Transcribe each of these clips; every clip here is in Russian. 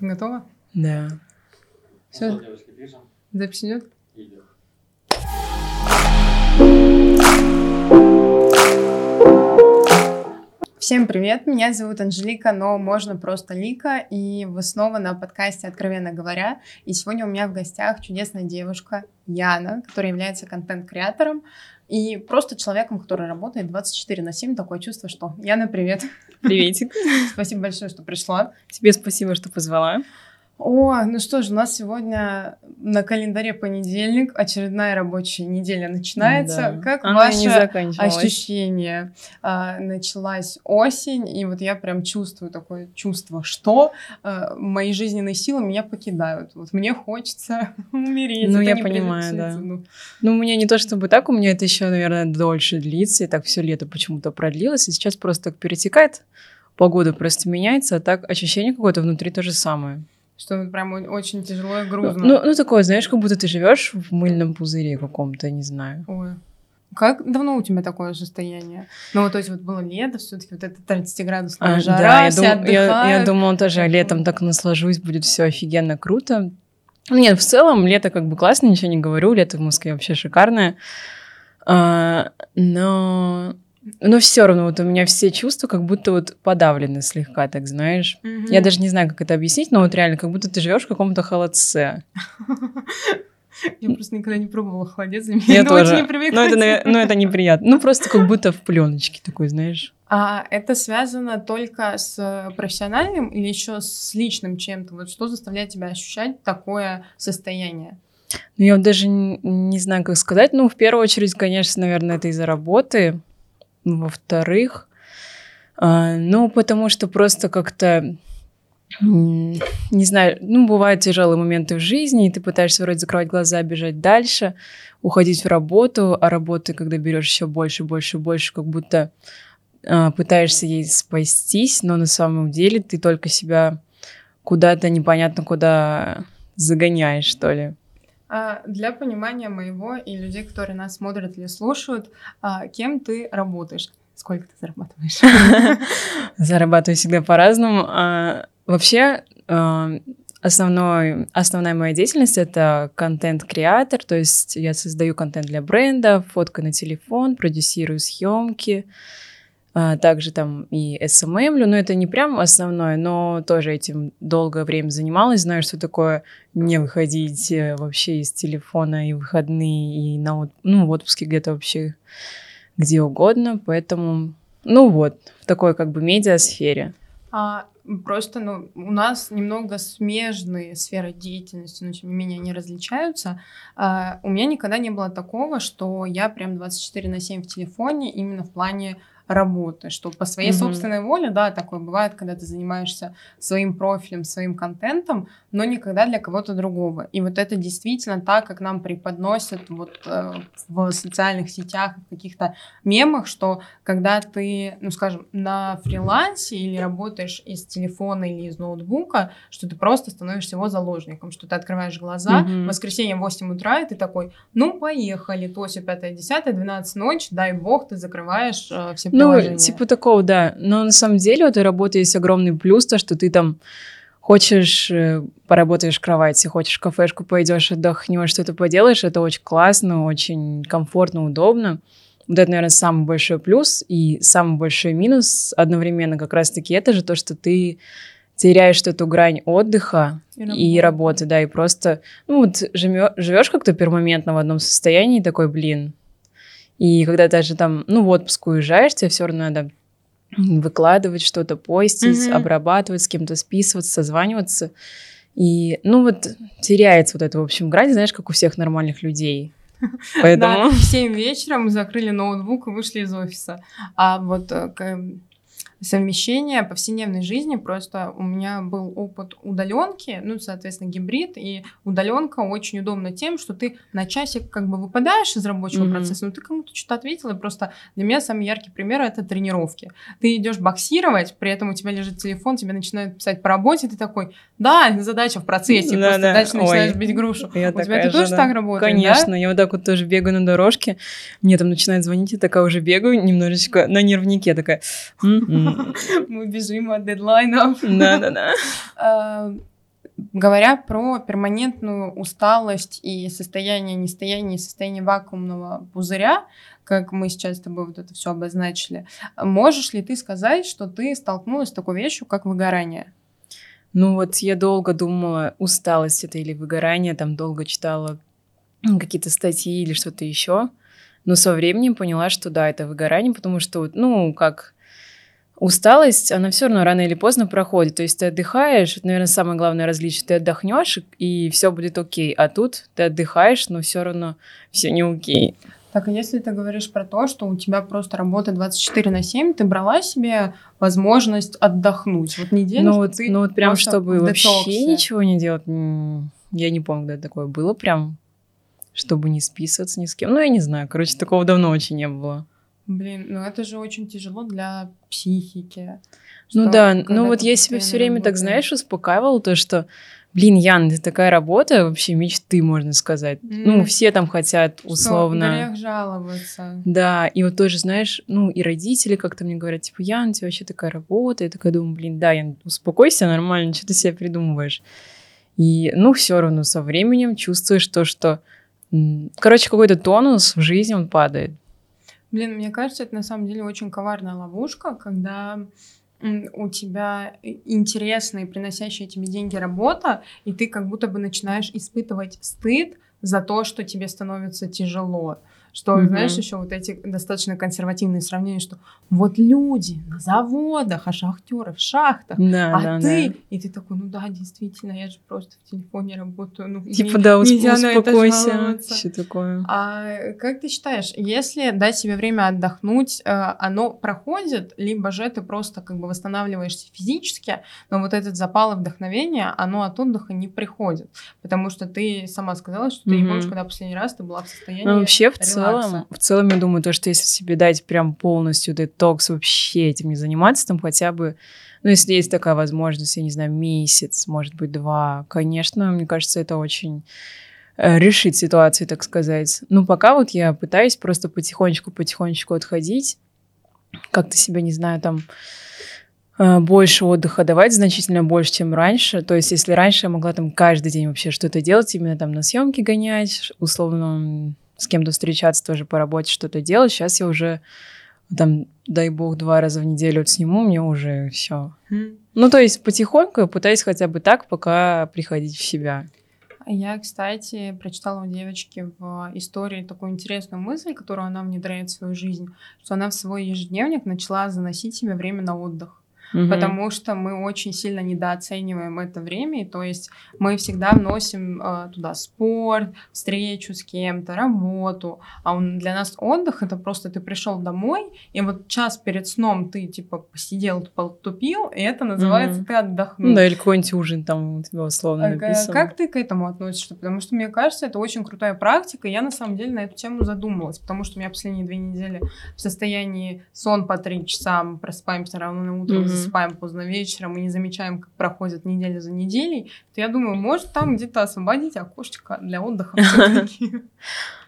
Готова? Да. Все, запись идет? Всем привет, меня зовут Анжелика, но можно просто Лика, и вы снова на подкасте «Откровенно говоря», и сегодня у меня в гостях чудесная девушка Яна, которая является контент-креатором и просто человеком, который работает 24 на 7, такое чувство, что Яна, привет. Приветик. Спасибо большое, что пришла. Тебе спасибо, что позвала. О, ну что ж, у нас сегодня на календаре понедельник, очередная рабочая неделя начинается. Да. Как Она ваше ощущение? А, началась осень, и вот я прям чувствую такое чувство, что а, мои жизненные силы меня покидают. Вот мне хочется умереть. Ну, это я понимаю, да. ну. Ну, у меня не то чтобы так, у меня это еще, наверное, дольше длится, и так все лето почему-то продлилось, и сейчас просто так перетекает, погода просто меняется, а так ощущение какое-то внутри то же самое. Что вот прям очень тяжело и грузно. Ну, ну, такое, знаешь, как будто ты живешь в мыльном пузыре каком-то, не знаю. Ой. Как давно у тебя такое состояние? Ну, вот, то есть вот было лето, все таки вот это 30-градусная А, жара, да, я, все дум- я, я думала тоже Такое. летом так наслажусь, будет все офигенно круто. Ну, Нет, в целом лето как бы классно, ничего не говорю, лето в Москве вообще шикарное. А, но, но все равно вот у меня все чувства как будто вот подавлены слегка, так знаешь. Мгм. Я даже не знаю, как это объяснить, но вот реально, как будто ты живешь в каком-то холодце. Я просто никогда не пробовала холодец, для меня Я это тоже. очень Но это, ну, это неприятно. Ну, просто как будто в пленочке такой, знаешь. А это связано только с профессиональным или еще с личным чем-то? Вот что заставляет тебя ощущать такое состояние? Ну, я вот даже не знаю, как сказать. Ну, в первую очередь, конечно, наверное, это из-за работы. Во-вторых, а, ну, потому что просто как-то, не знаю, ну, бывают тяжелые моменты в жизни, и ты пытаешься вроде закрывать глаза, бежать дальше, уходить в работу, а работы, когда берешь еще больше, больше, больше, как будто а, пытаешься ей спастись, но на самом деле ты только себя куда-то непонятно куда загоняешь, что ли. А, Для понимания моего и людей, которые нас смотрят или слушают, а, кем ты работаешь? Сколько ты зарабатываешь? Зарабатываю всегда по-разному. А, вообще, основной, основная моя деятельность — это контент-креатор, то есть я создаю контент для бренда, фотка на телефон, продюсирую съемки, а, также там и SMM, но это не прям основное, но тоже этим долгое время занималась, знаю, что такое не выходить э, вообще из телефона и выходные, и на, ну, в отпуске где-то вообще где угодно, поэтому, ну вот, в такой как бы медиасфере. А, Просто, ну, у нас немного смежные сферы деятельности, но тем не менее они различаются. А, У меня никогда не было такого, что я прям 24 на 7 в телефоне именно в плане работы, что по своей Мгм. собственной воле, да, такое бывает, когда ты занимаешься своим профилем, своим контентом, но никогда для кого-то другого. И вот это действительно так, как нам преподносят вот э, в социальных сетях, в каких-то мемах, что когда ты, ну, скажем, на фрилансе или работаешь из телефона или из ноутбука, что ты просто становишься его заложником, что ты открываешь глаза, Мгм. в воскресенье в 8 утра, и ты такой, ну, поехали, то все 5 10 12 ночи, дай бог, ты закрываешь э, все Ну, типа такого, да. Но на самом деле у этой работы есть огромный плюс, то, что ты там хочешь, э, поработаешь в кровати, хочешь в кафешку пойдешь, отдохнешь, что-то поделаешь, это очень классно, очень комфортно, удобно. Вот это, наверное, самый большой плюс и самый большой минус одновременно как раз-таки это же то, что ты теряешь эту грань отдыха и работы, да, и просто, ну вот живешь как-то пермоментно в одном состоянии, такой, блин. И когда даже там, ну, в отпуск уезжаешь, тебе все равно надо выкладывать что-то, постить, Мгм. обрабатывать, с кем-то списываться, созваниваться. И, ну, вот теряется вот эта, в общем, грань, знаешь, как у всех нормальных людей. Поэтому... Да, в 7 вечера мы закрыли ноутбук и вышли из офиса. А вот э, к- совмещение повседневной жизни, просто у меня был опыт удаленки, ну, соответственно, гибрид, и удаленка очень удобна тем, что ты на часик как бы выпадаешь из рабочего Мгм. процесса, но ты кому-то что-то ответил, и просто для меня самый яркий пример это тренировки. Ты идешь боксировать, при этом у тебя лежит телефон, тебе начинают писать по работе, ты такой, да, задача в процессе, Да, просто да. дальше начинаешь Ой, бить грушу. я у тебя это же, тоже да. так работает, да? Конечно, я вот так вот тоже бегаю на дорожке, мне там начинают звонить, я такая уже бегаю немножечко на нервнике, такая... «М-м». Мы бежим от дедлайнов. Да-да-да. А, говоря про перманентную усталость и состояние нестояния, состояние вакуумного пузыря, как мы сейчас с тобой вот это все обозначили, можешь ли ты сказать, что ты столкнулась с такой вещью, как выгорание? Ну вот я долго думала, усталость это или выгорание, там долго читала какие-то статьи или что-то еще. Но со временем поняла, что да, это выгорание, потому что, ну, как усталость, она все равно рано или поздно проходит. То есть ты отдыхаешь, это, наверное, самое главное различие. Ты отдохнешь, и все будет окей. А тут ты отдыхаешь, но все равно все не окей. Так, а если ты говоришь про то, что у тебя просто работа 24 на 7, ты брала себе возможность отдохнуть? Вот неделю, ну, вот, ты ну вот прям, чтобы вообще ничего не делать, я не помню, когда такое было прям, чтобы не списываться ни с кем. Ну, я не знаю, короче, такого давно очень не было. Блин, ну это же очень тяжело для психики. Ну да, ну вот я себя все время так, знаешь, успокаивала, то, что, блин, Ян, это такая работа, вообще мечты, можно сказать. Mm. Ну, все там хотят условно... Что, жаловаться. Да, и вот тоже, знаешь, ну, и родители как-то мне говорят, типа, Ян, у тебя вообще такая работа. Я такая думаю, блин, да, Ян, успокойся нормально, что ты себе придумываешь. И, ну, все равно со временем чувствуешь то, что... Короче, какой-то тонус в жизни, он падает. Блин, мне кажется, это на самом деле очень коварная ловушка, когда у тебя интересная и приносящая тебе деньги работа, и ты как будто бы начинаешь испытывать стыд за то, что тебе становится тяжело. Что, mm-hmm. знаешь, еще вот эти достаточно консервативные сравнения, что вот люди на заводах, а шахтеры в шахтах, да, а да, ты, да. и ты такой, ну да, действительно, я же просто в телефоне работаю, ну типа да, нельзя успокойся, что такое. А как ты считаешь, если дать себе время отдохнуть, э, оно проходит, либо же ты просто как бы восстанавливаешься физически, но вот этот запал и вдохновение, оно от отдыха не приходит, потому что ты сама сказала, что ты mm-hmm. не помнишь, когда последний раз ты была в состоянии ну, вообще в целом целом, в целом, я думаю, то, что если себе дать прям полностью детокс, вообще этим не заниматься, там хотя бы, ну, если есть такая возможность, я не знаю, месяц, может быть, два, конечно, мне кажется, это очень э, решить ситуацию, так сказать. Ну, пока вот я пытаюсь просто потихонечку-потихонечку отходить, как-то себя, не знаю, там э, больше отдыха давать, значительно больше, чем раньше. То есть, если раньше я могла там каждый день вообще что-то делать, именно там на съемки гонять, условно с кем-то встречаться тоже по работе, что-то делать. Сейчас я уже там, дай бог, два раза в неделю вот сниму, мне уже все. Mm. Ну, то есть потихоньку пытаюсь хотя бы так, пока приходить в себя. Я, кстати, прочитала у девочки в истории такую интересную мысль, которую она внедряет в свою жизнь, что она в свой ежедневник начала заносить себе время на отдых угу. потому что мы очень сильно недооцениваем это время, и то есть мы всегда вносим э, туда спорт, встречу с кем-то, работу, а он, для нас отдых это просто ты пришел домой, и вот час перед сном ты типа посидел, потупил, и это называется угу. ты отдохнул. Ну, да, или какой-нибудь ужин там у тебя условно а, написано. Как ты к этому относишься? Потому что мне кажется, это очень крутая практика, и я на самом деле на эту тему задумалась, потому что у меня последние две недели в состоянии сон по три часа, мы просыпаемся равно на утро, угу засыпаем поздно вечером и не замечаем, как проходит неделя за неделей, то я думаю, может там где-то освободить окошечко для отдыха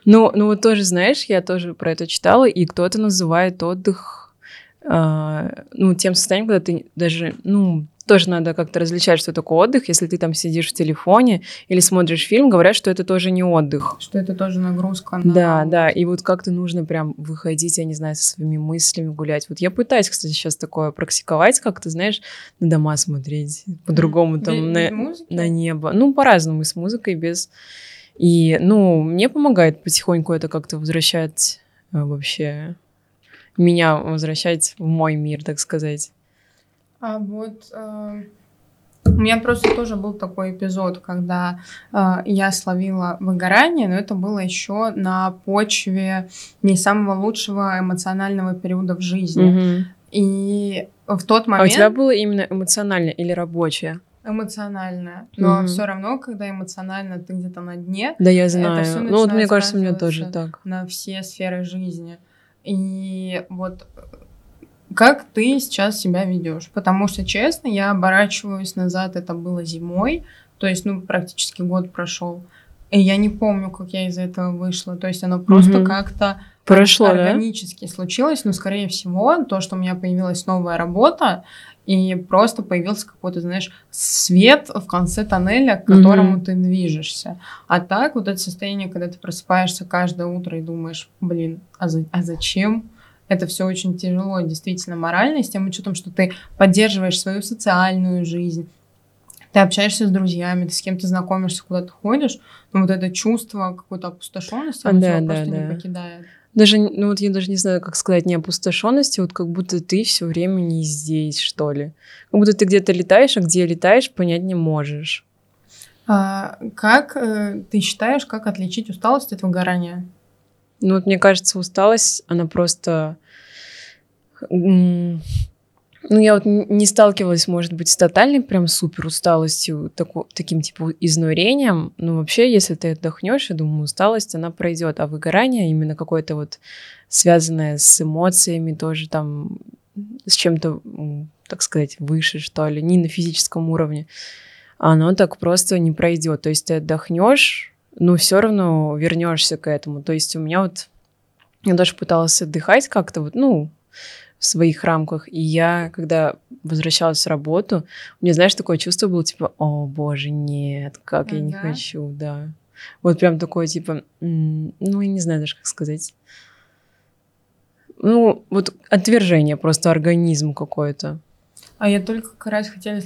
Ну, ну вот тоже, знаешь, я тоже про это читала, и кто-то называет отдых, э, ну, тем состоянием, когда ты даже, ну, тоже надо как-то различать, что такое отдых. Если ты там сидишь в телефоне или смотришь фильм, говорят, что это тоже не отдых. Что это тоже нагрузка на... Да, да, и вот как-то нужно прям выходить, я не знаю, со своими мыслями гулять. Вот я пытаюсь, кстати, сейчас такое практиковать, как-то, знаешь, на дома смотреть, по-другому там на, на небо. Ну, по-разному, и с музыкой, без... И, ну, мне помогает потихоньку это как-то возвращать э, вообще меня возвращать в мой мир, так сказать. А вот э, у меня просто тоже был такой эпизод, когда э, я словила выгорание, но это было еще на почве не самого лучшего эмоционального периода в жизни. Угу. И в тот момент... А у тебя было именно эмоциональное или рабочее? эмоциональное. Но mm все равно, когда эмоционально ты где-то на дне, да, я знаю. ну вот мне кажется, меня тоже так. На все сферы жизни. И вот как ты сейчас себя ведешь? Потому что, честно, я оборачиваюсь назад, это было зимой, то есть, ну, практически год прошел. И я не помню, как я из этого вышла. То есть оно просто угу. как-то прошло, органически да? случилось, но, скорее всего, то, что у меня появилась новая работа, и просто появился какой-то, знаешь, свет в конце тоннеля, к которому mm-hmm. ты движешься. А так вот это состояние, когда ты просыпаешься каждое утро и думаешь, блин, а, за, а зачем? Это все очень тяжело, действительно, морально, с тем учетом, что ты поддерживаешь свою социальную жизнь, ты общаешься с друзьями, ты с кем-то знакомишься, куда ты ходишь, но вот это чувство какой-то опустошенности, оно да, тебя да, просто да. не покидает. Даже, ну вот я даже не знаю, как сказать, не опустошенности, вот как будто ты все время не здесь, что ли. Как будто ты где-то летаешь, а где летаешь, понять не можешь. А, как э, ты считаешь, как отличить усталость от выгорания? Ну вот мне кажется, усталость, она просто ну, я вот не сталкивалась, может быть, с тотальной прям супер усталостью, таку, таким типа изнурением. Но вообще, если ты отдохнешь, я думаю, усталость, она пройдет. А выгорание именно какое-то вот связанное с эмоциями, тоже там с чем-то, так сказать, выше, что ли, не на физическом уровне, оно так просто не пройдет. То есть ты отдохнешь, но все равно вернешься к этому. То есть у меня вот я даже пыталась отдыхать как-то вот, ну, в своих рамках. И я, когда возвращалась с работы, у меня, знаешь, такое чувство было, типа, о, боже, нет, как я не хочу, да. Вот прям такое, типа, ну, я не знаю даже, как сказать. Ну, вот отвержение, просто организм какой-то. А я только как раз хотела...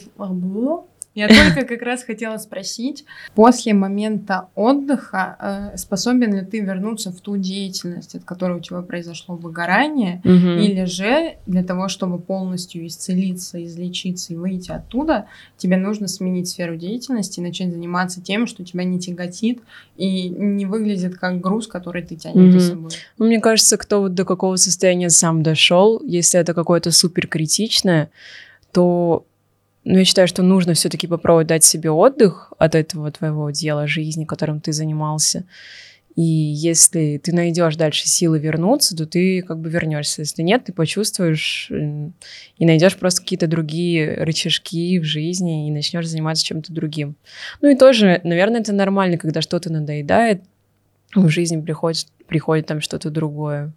Я только как раз хотела спросить, после момента отдыха э, способен ли ты вернуться в ту деятельность, от которой у тебя произошло выгорание, угу. или же для того, чтобы полностью исцелиться, излечиться и выйти оттуда, тебе нужно сменить сферу деятельности и начать заниматься тем, что тебя не тяготит и не выглядит как груз, который ты тянешь угу. за собой. Ну, мне кажется, кто вот до какого состояния сам дошел, если это какое-то супер критичное, то но я считаю, что нужно все-таки попробовать дать себе отдых от этого твоего дела жизни, которым ты занимался. И если ты найдешь дальше силы вернуться, то ты как бы вернешься. Если нет, ты почувствуешь и найдешь просто какие-то другие рычажки в жизни и начнешь заниматься чем-то другим. Ну и тоже, наверное, это нормально, когда что-то надоедает, в жизни приходит, приходит там что-то другое.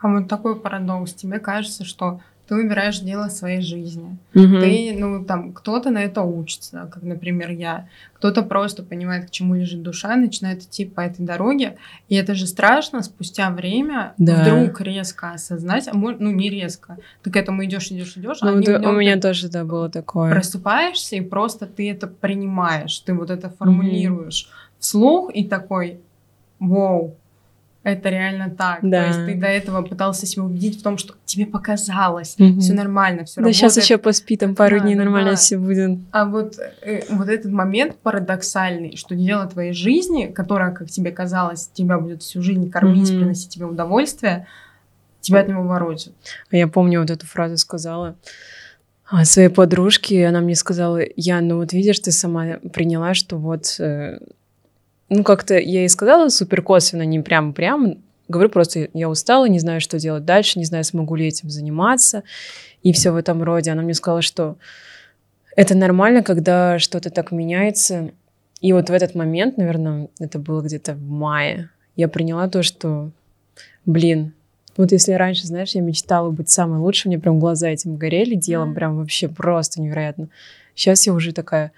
А вот такой парадокс. Тебе кажется, что ты выбираешь дело своей жизни. Угу. Ты, ну, там, кто-то на это учится, как, например, я. Кто-то просто понимает, к чему лежит душа, начинает идти по этой дороге. И это же страшно спустя время да. вдруг резко осознать, а может, ну, не резко. Ты к этому идешь, идешь, идешь. Ну, а да, у меня тоже, да, было такое. Просыпаешься, и просто ты это принимаешь, ты вот это формулируешь угу. вслух, и такой, вау, это реально так. Да. То есть ты до этого пытался себя убедить в том, что тебе показалось, угу. все нормально, все да, работает. сейчас еще поспи, там пару да, дней нормально да. все будет. А вот, э, вот этот момент парадоксальный, что дело твоей жизни, которая, как тебе казалось, тебя будет всю жизнь кормить, угу. приносить тебе удовольствие, тебя от него воротит. А я помню вот эту фразу сказала своей подружке, она мне сказала, я, ну вот видишь, ты сама приняла, что вот э, ну, как-то я ей сказала супер косвенно, не прям-прям. Говорю просто, я устала, не знаю, что делать дальше, не знаю, смогу ли этим заниматься. И все в этом роде. Она мне сказала, что это нормально, когда что-то так меняется. И вот в этот момент, наверное, это было где-то в мае, я приняла то, что, блин, вот если раньше, знаешь, я мечтала быть самой лучшей, мне прям глаза этим горели делом, прям вообще просто невероятно. Сейчас я уже такая,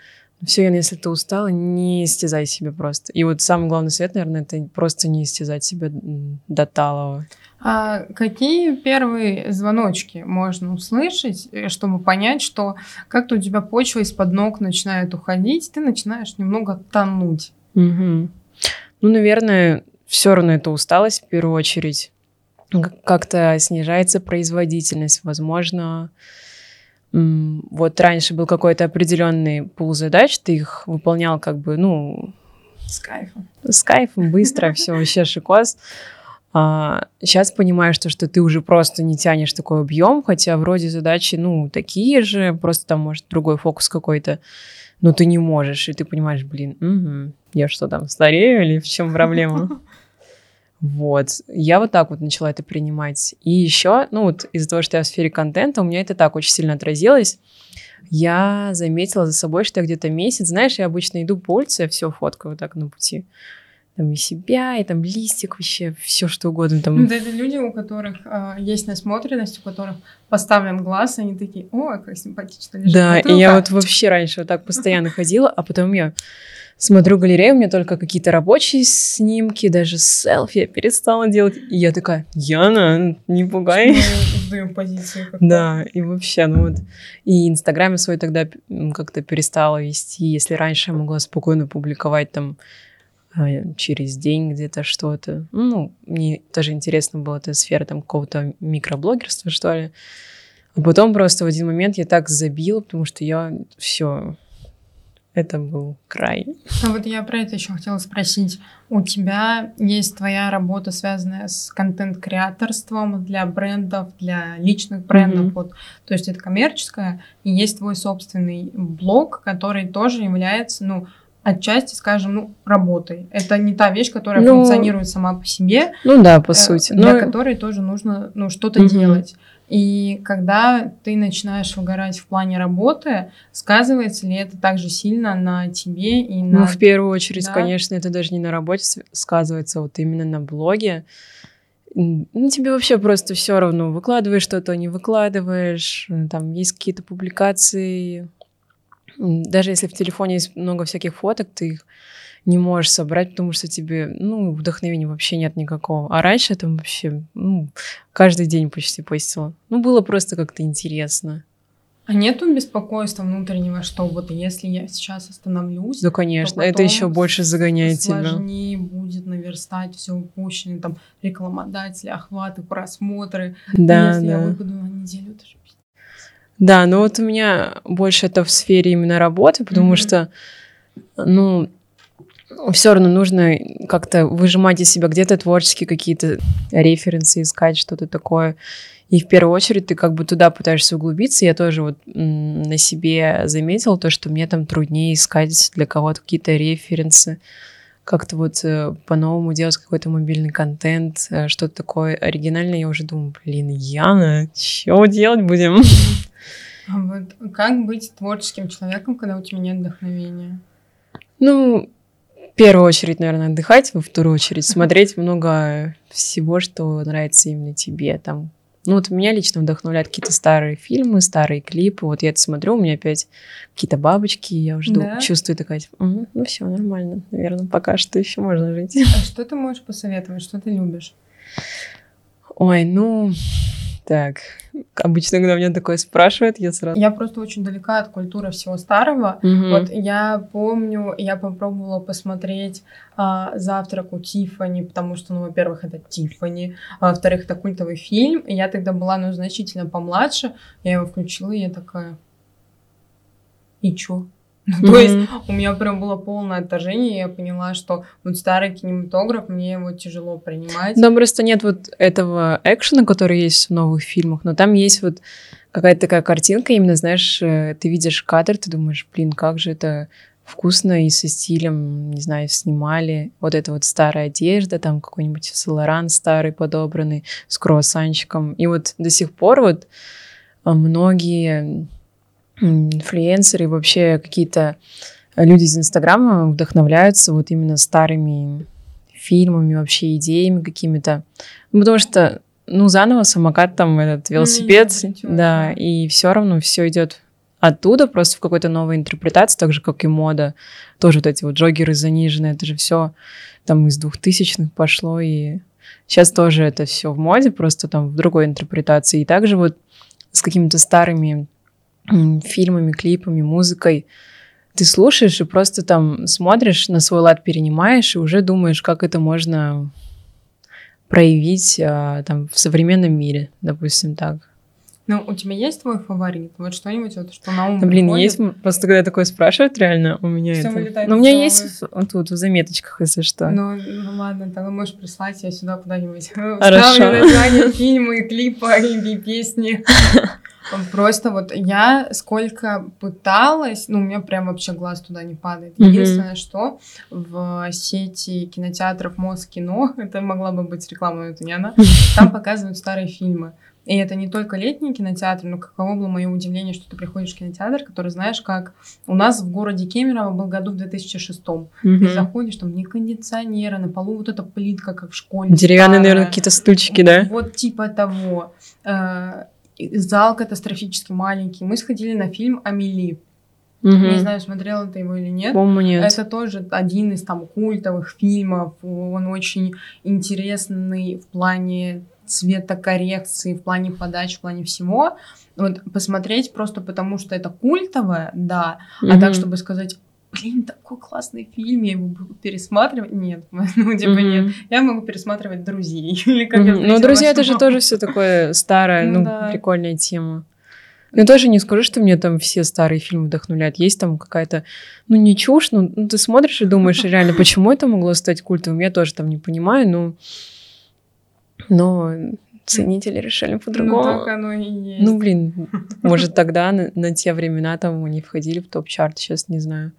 все, если ты устала, не истязай себя просто. И вот самый главный совет, наверное, это просто не истязать себя до талого. А какие первые звоночки можно услышать, э, чтобы понять, что как-то у тебя почва из-под ног начинает уходить, ты начинаешь немного тонуть? Угу. Ну, наверное, все равно это усталость в первую очередь. Как-то снижается производительность, возможно, вот раньше был какой-то определенный пул задач, ты их выполнял как бы, ну... С кайфом. С кайфом, быстро, все вообще шикос. А, сейчас понимаешь, что, что ты уже просто не тянешь такой объем, хотя вроде задачи, ну, такие же, просто там, может, другой фокус какой-то, но ты не можешь, и ты понимаешь, блин, угу, я что там, старею или в чем проблема? Вот. Я вот так вот начала это принимать. И еще, ну вот из-за того, что я в сфере контента, у меня это так очень сильно отразилось. Я заметила за собой, что я где-то месяц, знаешь, я обычно иду по улице, я все фоткаю вот так на пути. Там и себя, и там листик, вообще все что угодно. Там. Да, это люди, у которых э, есть насмотренность, у которых поставлен глаз, они такие, о, как симпатично лежит. Да, и я вот вообще раньше вот так постоянно ходила, а потом я смотрю галерею, у меня только какие-то рабочие снимки, даже селфи я перестала делать. И я такая, Яна, не пугай. позицию. Да, и вообще, ну вот. И Инстаграме свой тогда как-то перестала вести. Если раньше я могла спокойно публиковать там через день где-то что-то. Ну, мне тоже интересно была эта сфера там какого-то микроблогерства, что ли. А потом просто в один момент я так забила, потому что я все, это был край. А вот я про это еще хотела спросить. У тебя есть твоя работа, связанная с контент-креаторством для брендов, для личных брендов, mm-hmm. вот, то есть это коммерческое, и есть твой собственный блог, который тоже является, ну, отчасти, скажем, ну, работой. Это не та вещь, которая ну, функционирует сама по себе. Ну да, по э, сути. Для Но... которой тоже нужно, ну, что-то mm-hmm. делать. И когда ты начинаешь выгорать в плане работы, сказывается ли это также сильно на тебе и на... Ну, в первую очередь, да? конечно, это даже не на работе сказывается, вот именно на блоге. Ну, тебе вообще просто все равно, выкладываешь что-то, не выкладываешь, э, там есть какие-то публикации. Даже если в телефоне есть много всяких фоток, ты их не можешь собрать, потому что тебе, ну, вдохновения вообще нет никакого. А раньше там вообще, ну, каждый день почти постила. Ну, было просто как-то интересно. А нету беспокойства внутреннего, что вот если я сейчас остановлюсь, да, конечно, это еще больше загоняет тебя. Сложнее будет наверстать все упущенное, там рекламодатели, охваты, просмотры. Да, если да. я выпаду на неделю, это же да, но вот у меня больше это в сфере именно работы, потому mm-hmm. что, ну, все равно нужно как-то выжимать из себя где-то творческие какие-то референсы, искать что-то такое. И в первую очередь ты как бы туда пытаешься углубиться. Я тоже вот на себе заметила то, что мне там труднее искать для кого-то какие-то референсы, как-то вот э, по-новому делать какой-то мобильный контент, э, что-то такое оригинальное. Я уже думаю, блин, Яна, что делать будем? А вот как быть творческим человеком, когда у тебя нет вдохновения? Ну, в первую очередь, наверное, отдыхать, во вторую очередь смотреть много всего, что нравится именно тебе. Там, ну вот меня лично вдохновляют какие-то старые фильмы, старые клипы. Вот я это смотрю, у меня опять какие-то бабочки, я уже да? чувствую такая, угу, ну все нормально, наверное, пока что еще можно жить. А что ты можешь посоветовать, что ты любишь? Ой, ну, так, обычно, когда меня такое спрашивают, я сразу... Я просто очень далека от культуры всего старого. Угу. Вот я помню, я попробовала посмотреть а, «Завтрак у Тиффани», потому что, ну, во-первых, это Тиффани, а во-вторых, это культовый фильм. И я тогда была, ну, значительно помладше. Я его включила, и я такая... И чё? Mm-hmm. То есть у меня прям было полное отторжение, и я поняла, что вот старый кинематограф, мне его тяжело принимать. Да, просто нет вот этого экшена, который есть в новых фильмах, но там есть вот какая-то такая картинка, именно, знаешь, э, ты видишь кадр, ты думаешь, блин, как же это вкусно и со стилем, не знаю, снимали. Вот эта вот старая одежда, там какой-нибудь Солоран старый подобранный с круассанчиком. И вот до сих пор вот а, многие инфлюенсеры, вообще какие-то люди из Инстаграма вдохновляются вот именно старыми фильмами, вообще идеями какими-то. Ну, потому что, ну, заново самокат, там, этот велосипед, mm, да, и все равно все идет оттуда, просто в какой-то новой интерпретации, так же, как и мода. Тоже вот эти вот джогеры заниженные, это же все там из двухтысячных пошло, и сейчас тоже это все в моде, просто там в другой интерпретации. И также вот с какими-то старыми фильмами, клипами, музыкой. Ты слушаешь и просто там смотришь, на свой лад перенимаешь и уже думаешь, как это можно проявить а, там в современном мире, допустим, так. Ну, у тебя есть твой фаворит? Вот что-нибудь, вот, что на ум да, Блин, приходит? есть, просто когда такое спрашивают, реально, у меня Все это... Ну, у меня есть вот тут в заметочках, если что. Ну, ну ладно, тогда можешь прислать я сюда куда-нибудь. Хорошо. название фильма и клипа, и песни. Просто вот я сколько пыталась, ну, у меня прям вообще глаз туда не падает. Единственное, что в сети кинотеатров Москино, это могла бы быть реклама, но это не она, там показывают старые фильмы. И это не только летние кинотеатры, но каково было мое удивление, что ты приходишь в кинотеатр, который, знаешь, как у нас в городе Кемерово был году в 2006 mm Ты заходишь, там не кондиционера, на полу вот эта плитка, как в школе. Деревянные, старая. наверное, какие-то стульчики, да? Вот типа того. Зал катастрофически маленький. Мы сходили на фильм «Амели». Угу. Не знаю, смотрела ты его или нет. Помню, нет. Это тоже один из там культовых фильмов. Он очень интересный в плане цветокоррекции, в плане подачи, в плане всего. Вот посмотреть просто потому, что это культовое, да. Угу. А так, чтобы сказать, блин, такой классный фильм, я его буду пересматривать. Нет, ну, типа, mm-hmm. нет. Я могу пересматривать друзей. Или как mm-hmm. Ну, друзья, это же тоже все такое старое, ну, да. прикольная тема. Ну, тоже не скажу, что мне там все старые фильмы вдохновляют. Есть там какая-то, ну, не чушь, ну, ну ты смотришь и думаешь, реально, почему это могло стать культовым, я тоже там не понимаю, но... Но ценители решили по-другому. Ну, так оно и есть. Ну, блин, может, тогда на, на те времена там они входили в топ-чарт, сейчас не знаю.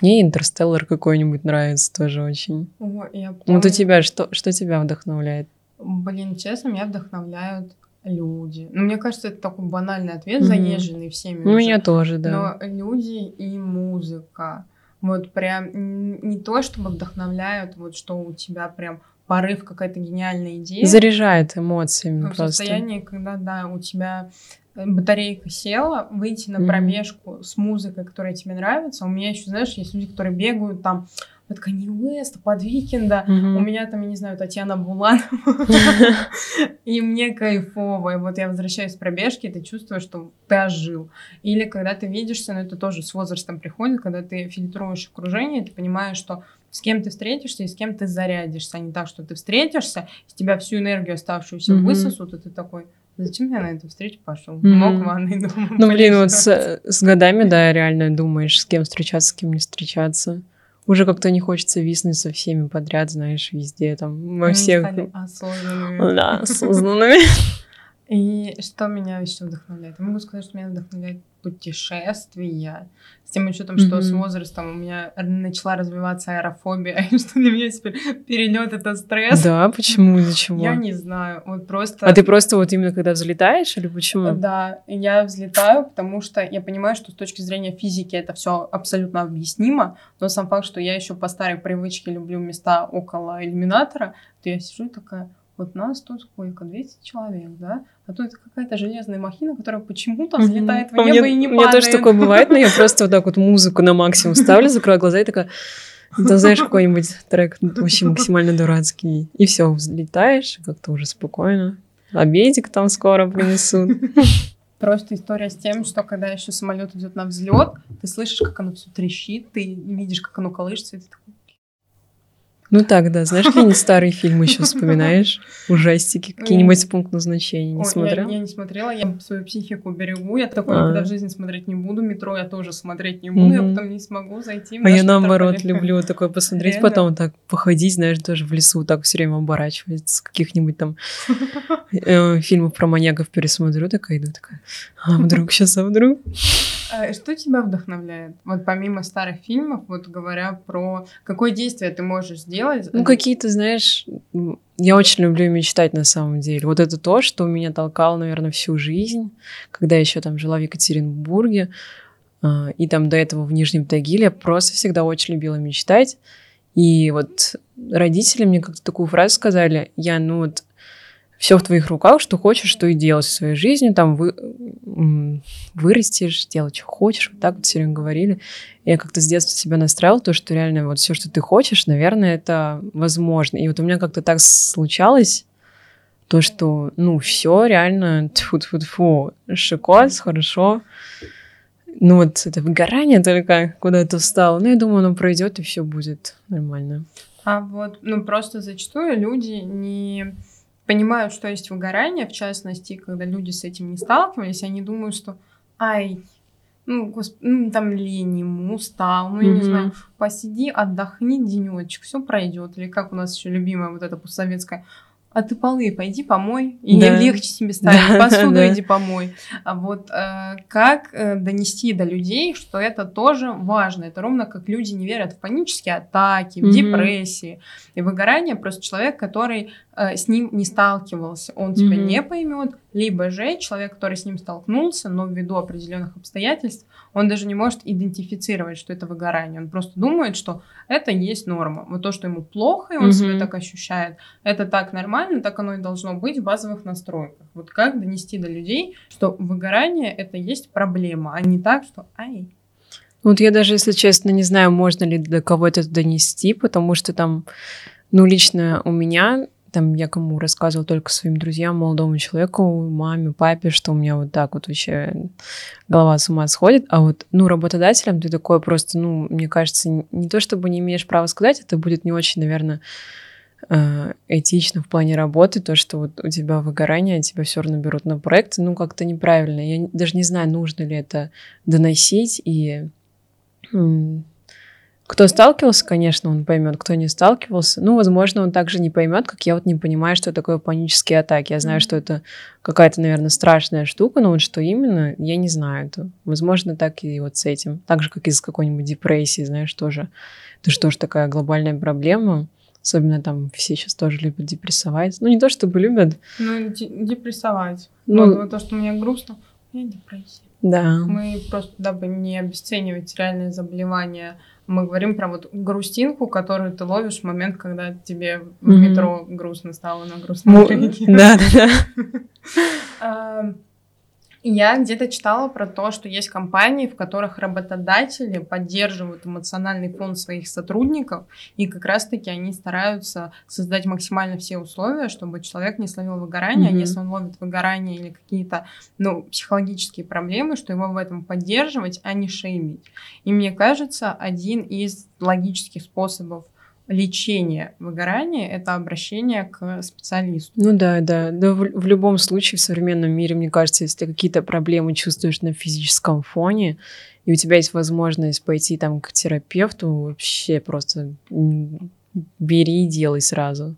Мне Интерстеллар какой-нибудь нравится тоже очень. О, я помню. Вот у тебя что, что тебя вдохновляет? Блин, честно, меня вдохновляют люди. Ну, мне кажется, это такой банальный ответ, mm-hmm. заезженный всеми. Ну, меня тоже, да. Но люди и музыка. Вот прям не то, чтобы вдохновляют, вот что у тебя прям порыв, какая-то гениальная идея. Заряжает эмоциями в просто. состоянии, когда, да, у тебя батарейка села, выйти на пробежку mm-hmm. с музыкой, которая тебе нравится. У меня еще, знаешь, есть люди, которые бегают там под Канье Уэста, под Викенда. Mm-hmm. У меня там, я не знаю, Татьяна Буланова. И мне кайфово. И вот я возвращаюсь с пробежки, и ты чувствуешь, что ты ожил. Или когда ты видишься, но это тоже с возрастом приходит, когда ты фильтруешь окружение, ты понимаешь, что с кем ты встретишься и с кем ты зарядишься, а не так, что ты встретишься, с тебя всю энергию оставшуюся высосут, и ты такой, Зачем я на эту встречу пошел? Мгм. Мог в ванной дома. Ну, блин, вот с, с годами, да, реально думаешь, с кем встречаться, с кем не встречаться. Уже как-то не хочется виснуть со всеми подряд, знаешь, везде, там, во всех... осознанными. Да, осознанными. И что меня еще вдохновляет? Я могу сказать, что меня вдохновляет путешествия, с тем учетом, mm-hmm. что с возрастом у меня начала развиваться аэрофобия, что для меня теперь перелет это стресс. Да, почему, из-за чего? Я не знаю, вот просто... А ты просто вот именно когда взлетаешь или почему? Да, я взлетаю, потому что я понимаю, что с точки зрения физики это все абсолютно объяснимо, но сам факт, что я еще по старой привычке люблю места около иллюминатора, то я сижу такая, вот нас тут сколько, 200 человек, да? А то это какая-то железная махина, которая почему-то взлетает mm-hmm. в небо мне, и не падает. У меня тоже такое бывает, но я просто вот так вот музыку на максимум ставлю, закрою глаза и такая... Ты знаешь, какой-нибудь трек вообще максимально дурацкий. И все, взлетаешь, как-то уже спокойно. Обедик там скоро принесут. Просто история с тем, что когда еще самолет идет на взлет, ты слышишь, как оно все трещит, ты видишь, как оно колышется, и ты такой, ну так, да. Знаешь, какие-нибудь старые фильмы еще вспоминаешь? Ужастики, какие-нибудь пункт назначения. Не смотрел? Я не смотрела, я свою психику берегу. Я такое никогда в жизни смотреть не буду. Метро я тоже смотреть не буду. Я потом не смогу зайти. А я наоборот люблю такое посмотреть, потом так походить, знаешь, даже в лесу так все время оборачиваться. Каких-нибудь там э, фильмов про маньяков пересмотрю, такая иду, такая, а вдруг сейчас, а вдруг? А что тебя вдохновляет? Вот помимо старых фильмов, вот говоря про какое действие ты можешь сделать? Ну, какие-то, знаешь, я очень люблю мечтать на самом деле. Вот это то, что меня толкало, наверное, всю жизнь, когда я еще там жила в Екатеринбурге, а, и там до этого в Нижнем Тагиле, я просто всегда очень любила мечтать. И вот родители мне как-то такую фразу сказали, я, ну вот, все в твоих руках, что хочешь, что и делать в своей жизни, там вы, вырастешь, делать, что хочешь, вот так вот все время говорили. Я как-то с детства себя настраивала, то, что реально вот все, что ты хочешь, наверное, это возможно. И вот у меня как-то так случалось, то, что, ну, все реально, тьфу тьфу тьфу шикос, хорошо. Ну, вот это выгорание только куда-то встало. Ну, я думаю, оно пройдет, и все будет нормально. А вот, ну, просто зачастую люди не понимают, что есть выгорание, в частности, когда люди с этим не сталкивались, они думают, что ай, ну, госп... ну там лень ему, устал, ну, я mm-hmm. не знаю, посиди, отдохни денечек, все пройдет. Или как у нас еще любимая вот эта постсоветская, а ты полы пойди помой, и да. легче себе станет, да, посуду да. иди помой. А вот э, как э, донести до людей, что это тоже важно, это ровно как люди не верят в панические атаки, в mm-hmm. депрессии и выгорание, просто человек, который э, с ним не сталкивался, он тебя mm-hmm. не поймет, либо же человек, который с ним столкнулся, но ввиду определенных обстоятельств, он даже не может идентифицировать, что это выгорание. Он просто думает, что это есть норма. Вот то, что ему плохо, и он mm-hmm. себя так ощущает, это так нормально, так оно и должно быть в базовых настройках. Вот как донести до людей, что выгорание это есть проблема, а не так, что ай. Вот я даже, если честно, не знаю, можно ли до кого-то это донести, потому что там, ну, лично у меня там я кому рассказывала только своим друзьям, молодому человеку, маме, папе, что у меня вот так вот вообще голова с ума сходит. А вот, ну, работодателям ты такое просто, ну, мне кажется, не то чтобы не имеешь права сказать, это будет не очень, наверное, этично в плане работы, то, что вот у тебя выгорание, тебя все равно берут на проект, ну, как-то неправильно. Я даже не знаю, нужно ли это доносить и кто сталкивался, конечно, он поймет, кто не сталкивался. Ну, возможно, он также не поймет, как я вот не понимаю, что такое панические атаки. Я знаю, что это какая-то, наверное, страшная штука, но вот что именно, я не знаю. Это, возможно, так и вот с этим. Так же, как и с какой-нибудь депрессией, знаешь, тоже. Это же тоже такая глобальная проблема. Особенно там все сейчас тоже любят депрессовать. Ну, не то чтобы любят. Ну, депрессовать. Ну, вот, вот то, что мне грустно, у меня депрессия. Да. Мы просто, дабы не обесценивать реальные заболевания мы говорим про вот грустинку, которую ты ловишь в момент, когда тебе в метро грустно стало на грустном ну, Да, да, да. Я где-то читала про то, что есть компании, в которых работодатели поддерживают эмоциональный фон своих сотрудников, и как раз-таки они стараются создать максимально все условия, чтобы человек не словил выгорание, mm-hmm. а если он ловит выгорание или какие-то ну, психологические проблемы, что его в этом поддерживать, а не шеймить. И мне кажется, один из логических способов лечение выгорания — это обращение к специалисту. Ну да, да. Но в, в любом случае в современном мире, мне кажется, если ты какие-то проблемы чувствуешь на физическом фоне, и у тебя есть возможность пойти там к терапевту, вообще просто бери и делай сразу.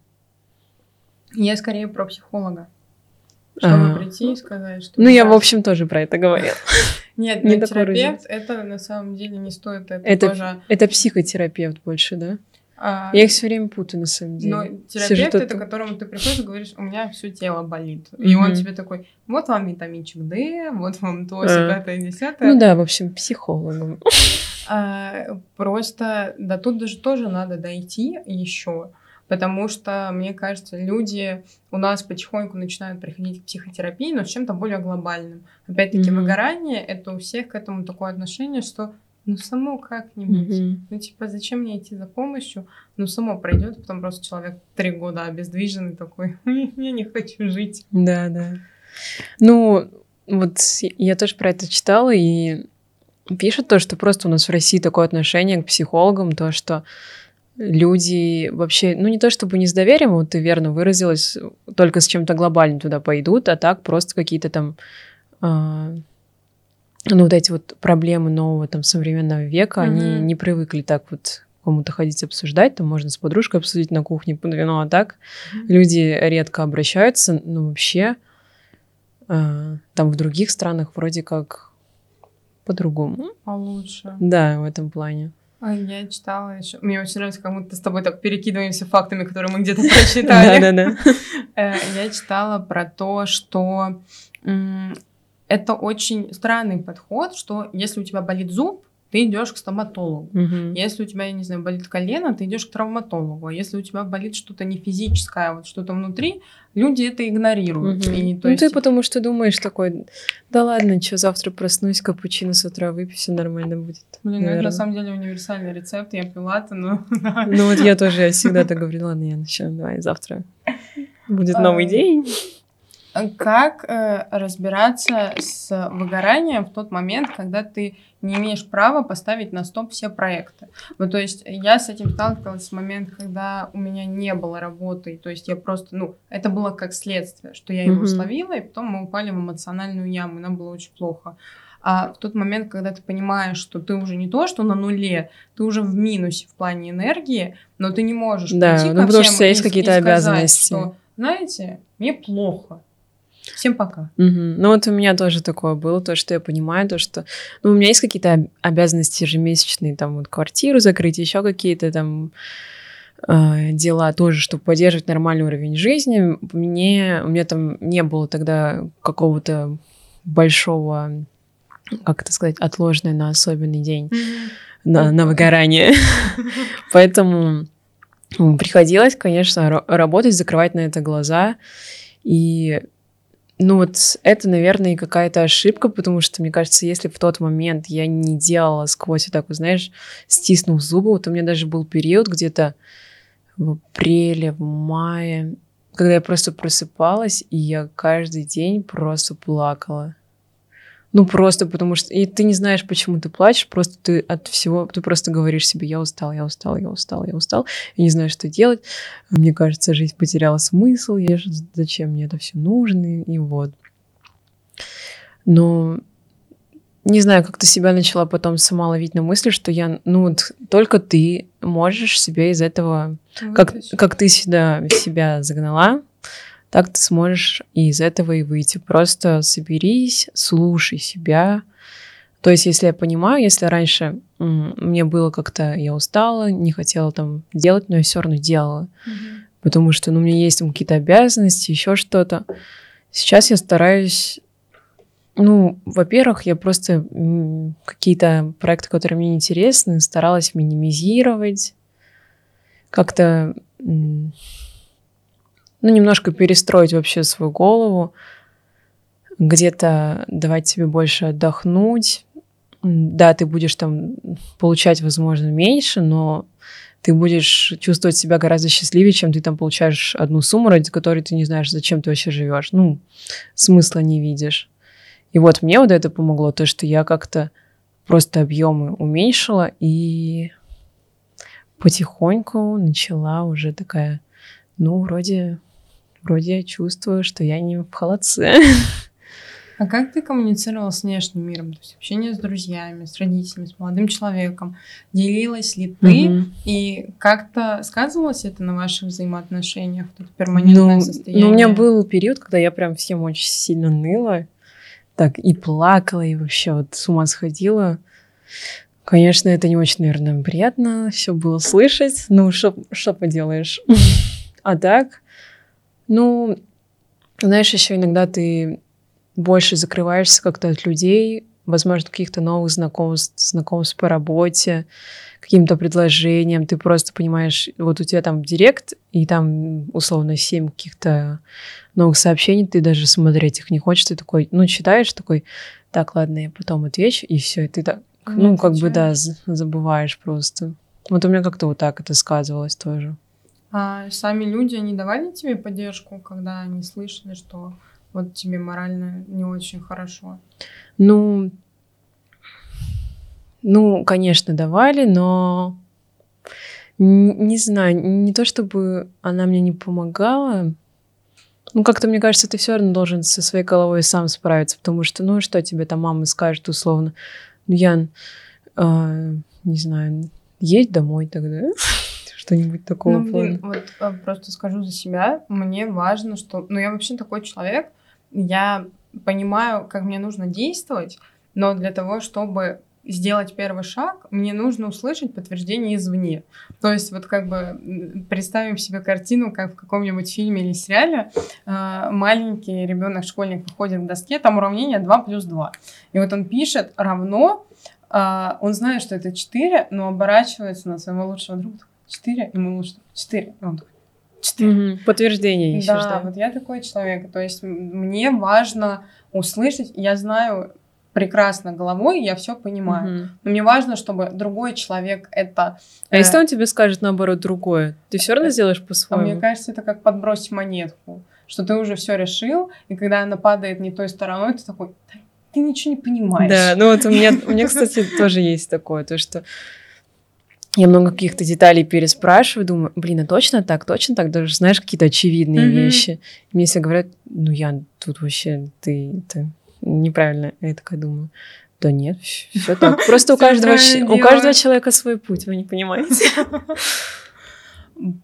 Я скорее про психолога. Чтобы а, прийти и сказать, что... Ну, я, в общем, тоже про это говорила. Нет, не терапевт, это на самом деле не стоит. Это, это, тоже... это психотерапевт больше, да? А, я их все время путаю, на самом деле. Но терапевт это, которому ты приходишь и говоришь, у меня все тело болит. Mm-hmm. И он тебе такой, вот вам витаминчик D, вот вам то, пятое, десятое. Ну да, в общем, психологом. А, просто до тут даже тоже надо дойти еще. Потому что, мне кажется, люди у нас потихоньку начинают приходить к психотерапии, но с чем-то более глобальным. Опять-таки, mm-hmm. выгорание это у всех к этому такое отношение, что ну само как-нибудь. Mm-hmm. Ну типа зачем мне идти за помощью? Ну само пройдет, потом просто человек три года обездвиженный такой, я не хочу жить. Да, да. Ну вот я тоже про это читала и пишут то, что просто у нас в России такое отношение к психологам, то, что люди вообще, ну не то чтобы не с доверием, вот ты верно выразилась, только с чем-то глобальным туда пойдут, а так просто какие-то там а, ну, вот эти вот проблемы нового там современного века, mm-hmm. они не привыкли так вот кому-то ходить обсуждать, там можно с подружкой обсудить на кухне под вино, а так mm-hmm. люди редко обращаются, ну, вообще э, там в других странах вроде как по-другому. Получше. Да, в этом плане. А я читала еще. Мне очень нравится, как будто с тобой так перекидываемся фактами, которые мы где-то прочитали. Да-да-да. Э, я читала про то, что это очень странный подход, что если у тебя болит зуб, ты идешь к стоматологу. Угу. Если у тебя, я не знаю, болит колено, ты идешь к травматологу. А если у тебя болит что-то не физическое, а вот что-то внутри, люди это игнорируют. Угу. И, то ну, есть... ты потому что думаешь такой, да ладно, что, завтра проснусь, капучино с утра выпью, все нормально будет. Блин, ну, это на самом деле универсальный рецепт, я пила это, но... Ну вот я тоже всегда так говорила, ладно, я начну, давай, завтра будет новый день. Как э, разбираться с выгоранием в тот момент, когда ты не имеешь права поставить на стоп все проекты? Вот, то есть я с этим сталкивалась в момент, когда у меня не было работы, то есть я просто, ну, это было как следствие, что я его mm-hmm. словила, и потом мы упали в эмоциональную яму, и нам было очень плохо. А в тот момент, когда ты понимаешь, что ты уже не то, что на нуле, ты уже в минусе в плане энергии, но ты не можешь да, ну, потому что есть какие-то обязанности. Что знаете, мне плохо. Всем пока. Угу. Ну вот у меня тоже такое было, то, что я понимаю, то, что ну, у меня есть какие-то обязанности ежемесячные, там вот квартиру закрыть, еще какие-то там э, дела тоже, чтобы поддерживать нормальный уровень жизни. Мне, у меня там не было тогда какого-то большого, как это сказать, отложенное на особенный день, mm-hmm. на, на выгорание. Поэтому приходилось, конечно, работать, закрывать на это глаза. И ну вот это, наверное, какая-то ошибка, потому что, мне кажется, если в тот момент я не делала сквозь вот так знаешь, стиснув зубы, вот у меня даже был период где-то в апреле, в мае, когда я просто просыпалась, и я каждый день просто плакала. Ну, просто потому что... И ты не знаешь, почему ты плачешь, просто ты от всего... Ты просто говоришь себе, я устал, я устал, я устал, я устал. Я не знаю, что делать. Мне кажется, жизнь потеряла смысл. Я же... Зачем мне это все нужно? И вот. Но не знаю, как ты себя начала потом сама ловить на мысли, что я, ну вот только ты можешь себе из этого, как, как ты сюда себя загнала, так ты сможешь из этого и выйти. Просто соберись, слушай себя. То есть, если я понимаю, если раньше мне было как-то, я устала, не хотела там делать, но я все равно делала. Mm-hmm. Потому что, ну, у меня есть там какие-то обязанности, еще что-то. Сейчас я стараюсь, ну, во-первых, я просто какие-то проекты, которые мне интересны, старалась минимизировать, как-то ну, немножко перестроить вообще свою голову, где-то давать себе больше отдохнуть. Да, ты будешь там получать, возможно, меньше, но ты будешь чувствовать себя гораздо счастливее, чем ты там получаешь одну сумму, ради которой ты не знаешь, зачем ты вообще живешь. Ну, смысла не видишь. И вот мне вот это помогло, то, что я как-то просто объемы уменьшила и потихоньку начала уже такая, ну, вроде вроде я чувствую, что я не в холодце. А как ты коммуницировала с внешним миром? То есть общение с друзьями, с родителями, с молодым человеком? Делилась ли ты? Угу. И как-то сказывалось это на ваших взаимоотношениях? Тут перманентное ну, состояние? Ну, у меня был период, когда я прям всем очень сильно ныла. Так, и плакала, и вообще вот с ума сходила. Конечно, это не очень, наверное, приятно все было слышать. Ну, что поделаешь? А так, ну, знаешь, еще иногда ты больше закрываешься как-то от людей, возможно, каких-то новых знакомств, знакомств по работе, каким-то предложением. Ты просто понимаешь, вот у тебя там директ, и там условно семь каких-то новых сообщений, ты даже смотреть их не хочешь, ты такой, ну, читаешь, такой, так, ладно, я потом отвечу, и все, и ты так, ну, как бы, да, забываешь просто. Вот у меня как-то вот так это сказывалось тоже. А сами люди, они давали тебе поддержку, когда они слышали, что вот тебе морально не очень хорошо? Ну, ну, конечно, давали, но не, не знаю, не то чтобы она мне не помогала. Ну, как-то, мне кажется, ты все равно должен со своей головой сам справиться, потому что, ну, что тебе там мама скажет условно? Ну, Ян, э, не знаю, едь домой тогда что-нибудь такого ну, блин, Вот а, просто скажу за себя, мне важно, что... Ну, я вообще такой человек, я понимаю, как мне нужно действовать, но для того, чтобы сделать первый шаг, мне нужно услышать подтверждение извне. То есть вот как бы представим себе картину, как в каком-нибудь фильме или сериале э, маленький ребенок, школьник выходит к доске, там уравнение 2 плюс 2. И вот он пишет равно, э, он знает, что это 4, но оборачивается на своего лучшего друга, четыре, и мы лучше четыре. Он такой, четыре. Угу. Подтверждение ищешь, да, да? вот я такой человек. То есть мне важно услышать, я знаю прекрасно головой, я все понимаю. Угу. Но мне важно, чтобы другой человек это... А э... если он тебе скажет наоборот другое, ты все равно сделаешь по-своему? А мне кажется, это как подбросить монетку, что ты уже все решил, и когда она падает не той стороной, ты такой, ты ничего не понимаешь. Да, ну вот у меня, у меня, кстати, тоже есть такое, то что я много каких-то деталей переспрашиваю, думаю, блин, а точно так, точно так, даже знаешь какие-то очевидные mm-hmm. вещи. И мне все говорят, ну я тут вообще, ты это неправильно. Я такая думаю, да нет, все так. Просто у каждого, у каждого человека свой путь, вы не понимаете.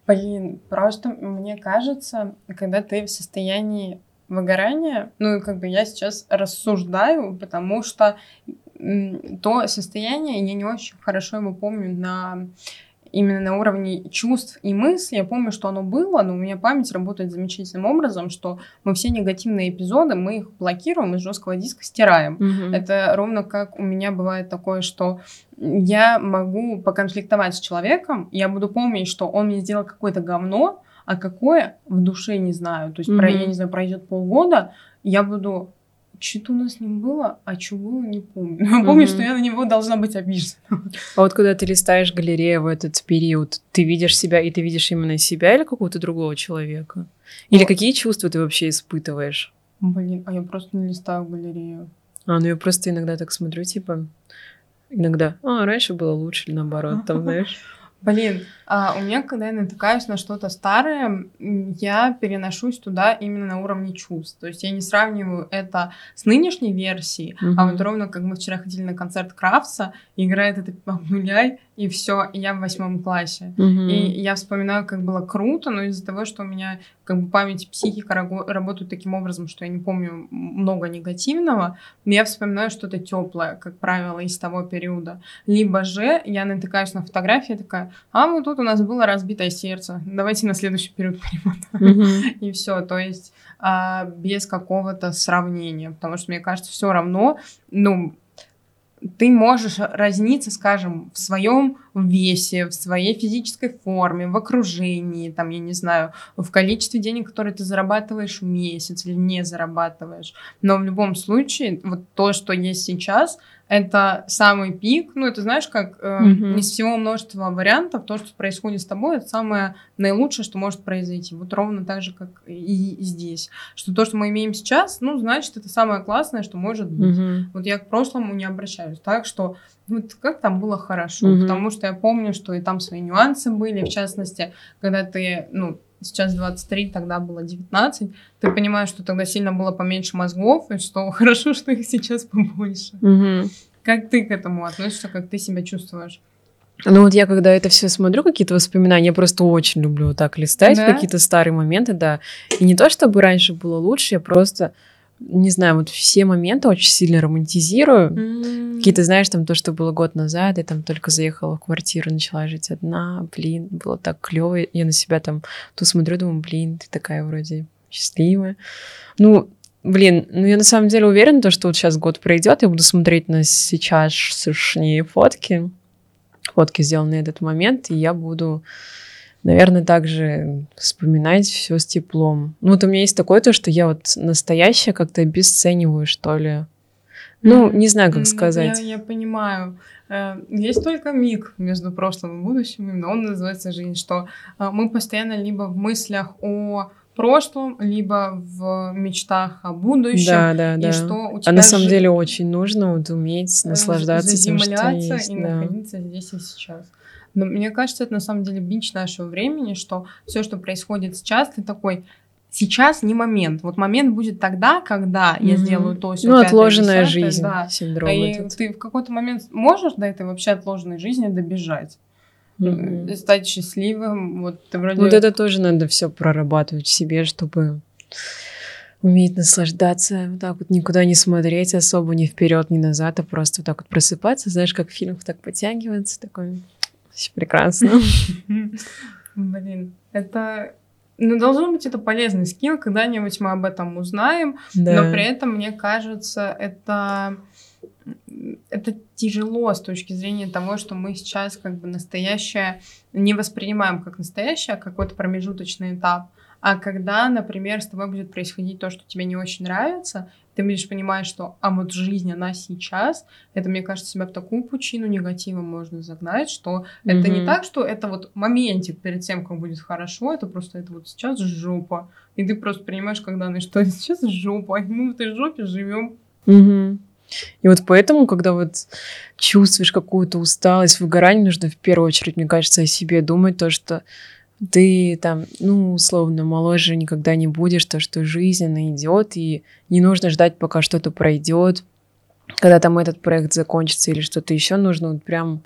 Блин, просто мне кажется, когда ты в состоянии выгорания, ну, как бы я сейчас рассуждаю, потому что то состояние, я не очень хорошо его помню на именно на уровне чувств и мыслей. Я помню, что оно было, но у меня память работает замечательным образом, что мы все негативные эпизоды, мы их блокируем из жесткого диска стираем. Mm-hmm. Это ровно как у меня бывает такое, что я могу поконфликтовать с человеком, я буду помнить, что он мне сделал какое-то говно, а какое в душе не знаю. То есть, mm-hmm. про, я не знаю, пройдет полгода, я буду что-то у нас с ним было, а чего было, не помню. Я помню, mm-hmm. что я на него должна быть обижена. А вот когда ты листаешь галерею в этот период, ты видишь себя, и ты видишь именно себя или какого-то другого человека? Или вот. какие чувства ты вообще испытываешь? Блин, а я просто не листаю галерею. А, ну я просто иногда так смотрю, типа, иногда, а, раньше было лучше, или наоборот, там, знаешь. Блин, а у меня, когда я натыкаюсь на что-то старое, я переношусь туда именно на уровне чувств. То есть я не сравниваю это с нынешней версией, mm-hmm. а вот ровно как мы вчера ходили на концерт Крафтса, играет это «Гуляй», и все, и я в восьмом классе. Mm-hmm. И я вспоминаю, как было круто, но из-за того, что у меня как бы память и психика работают таким образом, что я не помню много негативного, я вспоминаю что-то теплое, как правило, из того периода. Либо же я натыкаюсь на фотографии, такая, а вот тут у нас было разбитое сердце, давайте на следующий период перемотаем. Mm-hmm. И все, то есть а, без какого-то сравнения, потому что мне кажется, все равно, ну, ты можешь разниться, скажем, в своем весе, в своей физической форме, в окружении, там, я не знаю, в количестве денег, которые ты зарабатываешь в месяц или не зарабатываешь. Но в любом случае, вот то, что есть сейчас, это самый пик. Ну, это знаешь, как э, mm-hmm. из всего множества вариантов, то, что происходит с тобой, это самое наилучшее, что может произойти. Вот ровно так же, как и здесь. Что то, что мы имеем сейчас, ну, значит, это самое классное, что может быть. Mm-hmm. Вот я к прошлому не обращаюсь. Так что вот как там было хорошо, mm-hmm. потому что я помню, что и там свои нюансы были, в частности, когда ты, ну, сейчас 23, тогда было 19, ты понимаешь, что тогда сильно было поменьше мозгов, и что хорошо, что их сейчас побольше. Угу. Как ты к этому относишься, как ты себя чувствуешь? Ну вот я когда это все смотрю, какие-то воспоминания, я просто очень люблю вот так листать да? какие-то старые моменты, да. И не то, чтобы раньше было лучше, я просто не знаю, вот все моменты очень сильно романтизирую. Mm. Какие-то, знаешь, там то, что было год назад, я там только заехала в квартиру, начала жить одна, блин, было так клево. Я на себя там то смотрю, думаю, блин, ты такая вроде счастливая. Ну, блин, ну я на самом деле уверена, то, что вот сейчас год пройдет, я буду смотреть на сейчас сушнее фотки, фотки, сделанные этот момент, и я буду наверное, также вспоминать все с теплом. Ну, вот у меня есть такое то, что я вот настоящее как-то обесцениваю, что ли. Ну, не знаю, как сказать. Я, я понимаю. Э, есть только миг между прошлым и будущим, именно он называется жизнь, что э, мы постоянно либо в мыслях о прошлом, либо в мечтах о будущем. Да, да, и да. Что у тебя а на самом ж... деле очень нужно вот уметь э, наслаждаться тем, что есть. и да. находиться здесь и сейчас. Но мне кажется, это на самом деле бич нашего времени, что все, что происходит сейчас, ты такой, сейчас не момент. Вот момент будет тогда, когда mm-hmm. я сделаю то, все Ну, отложенная 10, жизнь. Да. Синдром и этот. ты в какой-то момент можешь до этой вообще отложенной жизни добежать. Mm-hmm. Стать счастливым. Вот, ты вроде... вот это тоже надо все прорабатывать в себе, чтобы уметь наслаждаться, вот так вот никуда не смотреть особо ни вперед, ни назад, а просто вот так вот просыпаться, знаешь, как в фильмах так подтягиваться, такой прекрасно. Блин, это... Ну, должно быть это полезный скилл, когда-нибудь мы об этом узнаем, да. но при этом, мне кажется, это это тяжело с точки зрения того, что мы сейчас как бы настоящее не воспринимаем как настоящее, а какой-то промежуточный этап. А когда, например, с тобой будет происходить то, что тебе не очень нравится, ты будешь понимать, что а вот жизнь, она сейчас, это, мне кажется, себя в такую пучину негатива можно загнать, что mm-hmm. это не так, что это вот моментик перед тем, как будет хорошо, это просто это вот сейчас жопа. И ты просто понимаешь, когда ну что сейчас жопа, мы в этой жопе живем. Mm-hmm. И вот поэтому, когда вот чувствуешь какую-то усталость, выгорание, нужно в первую очередь, мне кажется, о себе думать, то, что ты там, ну, условно, моложе никогда не будешь, то, что жизнь, идет, и не нужно ждать, пока что-то пройдет, когда там этот проект закончится или что-то еще, нужно вот прям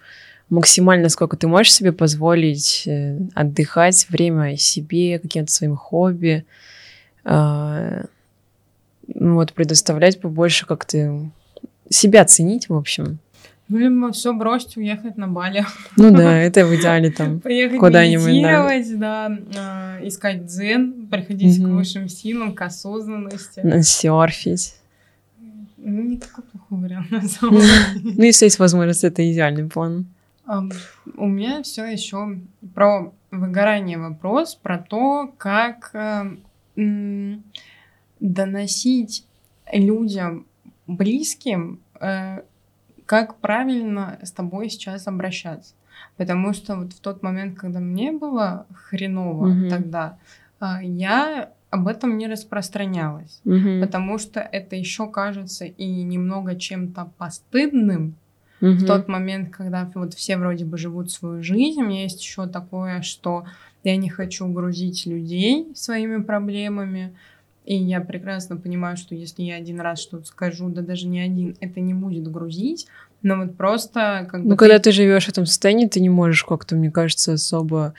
максимально, сколько ты можешь себе позволить э, отдыхать, время себе, каким-то своим хобби, э, ну, вот предоставлять побольше как-то себя ценить, в общем. Ну, либо все бросить, уехать на Бали. Ну да, это в идеале там куда-нибудь. медитировать, да, э, искать дзен, приходить к высшим силам, к осознанности. Серфить. Ну, не такой плохой вариант, на самом деле. Ну, если есть возможность, это идеальный план. У меня все еще про выгорание вопрос, про то, как э, доносить людям близким, э, как правильно с тобой сейчас обращаться. Потому что вот в тот момент, когда мне было хреново mm-hmm. тогда, э, я об этом не распространялась, mm-hmm. потому что это еще кажется и немного чем-то постыдным. Mm-hmm. В тот момент, когда вот все вроде бы живут свою жизнь, у меня есть еще такое, что я не хочу грузить людей своими проблемами, и я прекрасно понимаю, что если я один раз что-то скажу, да даже не один, это не будет грузить. Но вот просто как Ну, когда ты живешь в этом состоянии, ты не можешь как-то, мне кажется, особо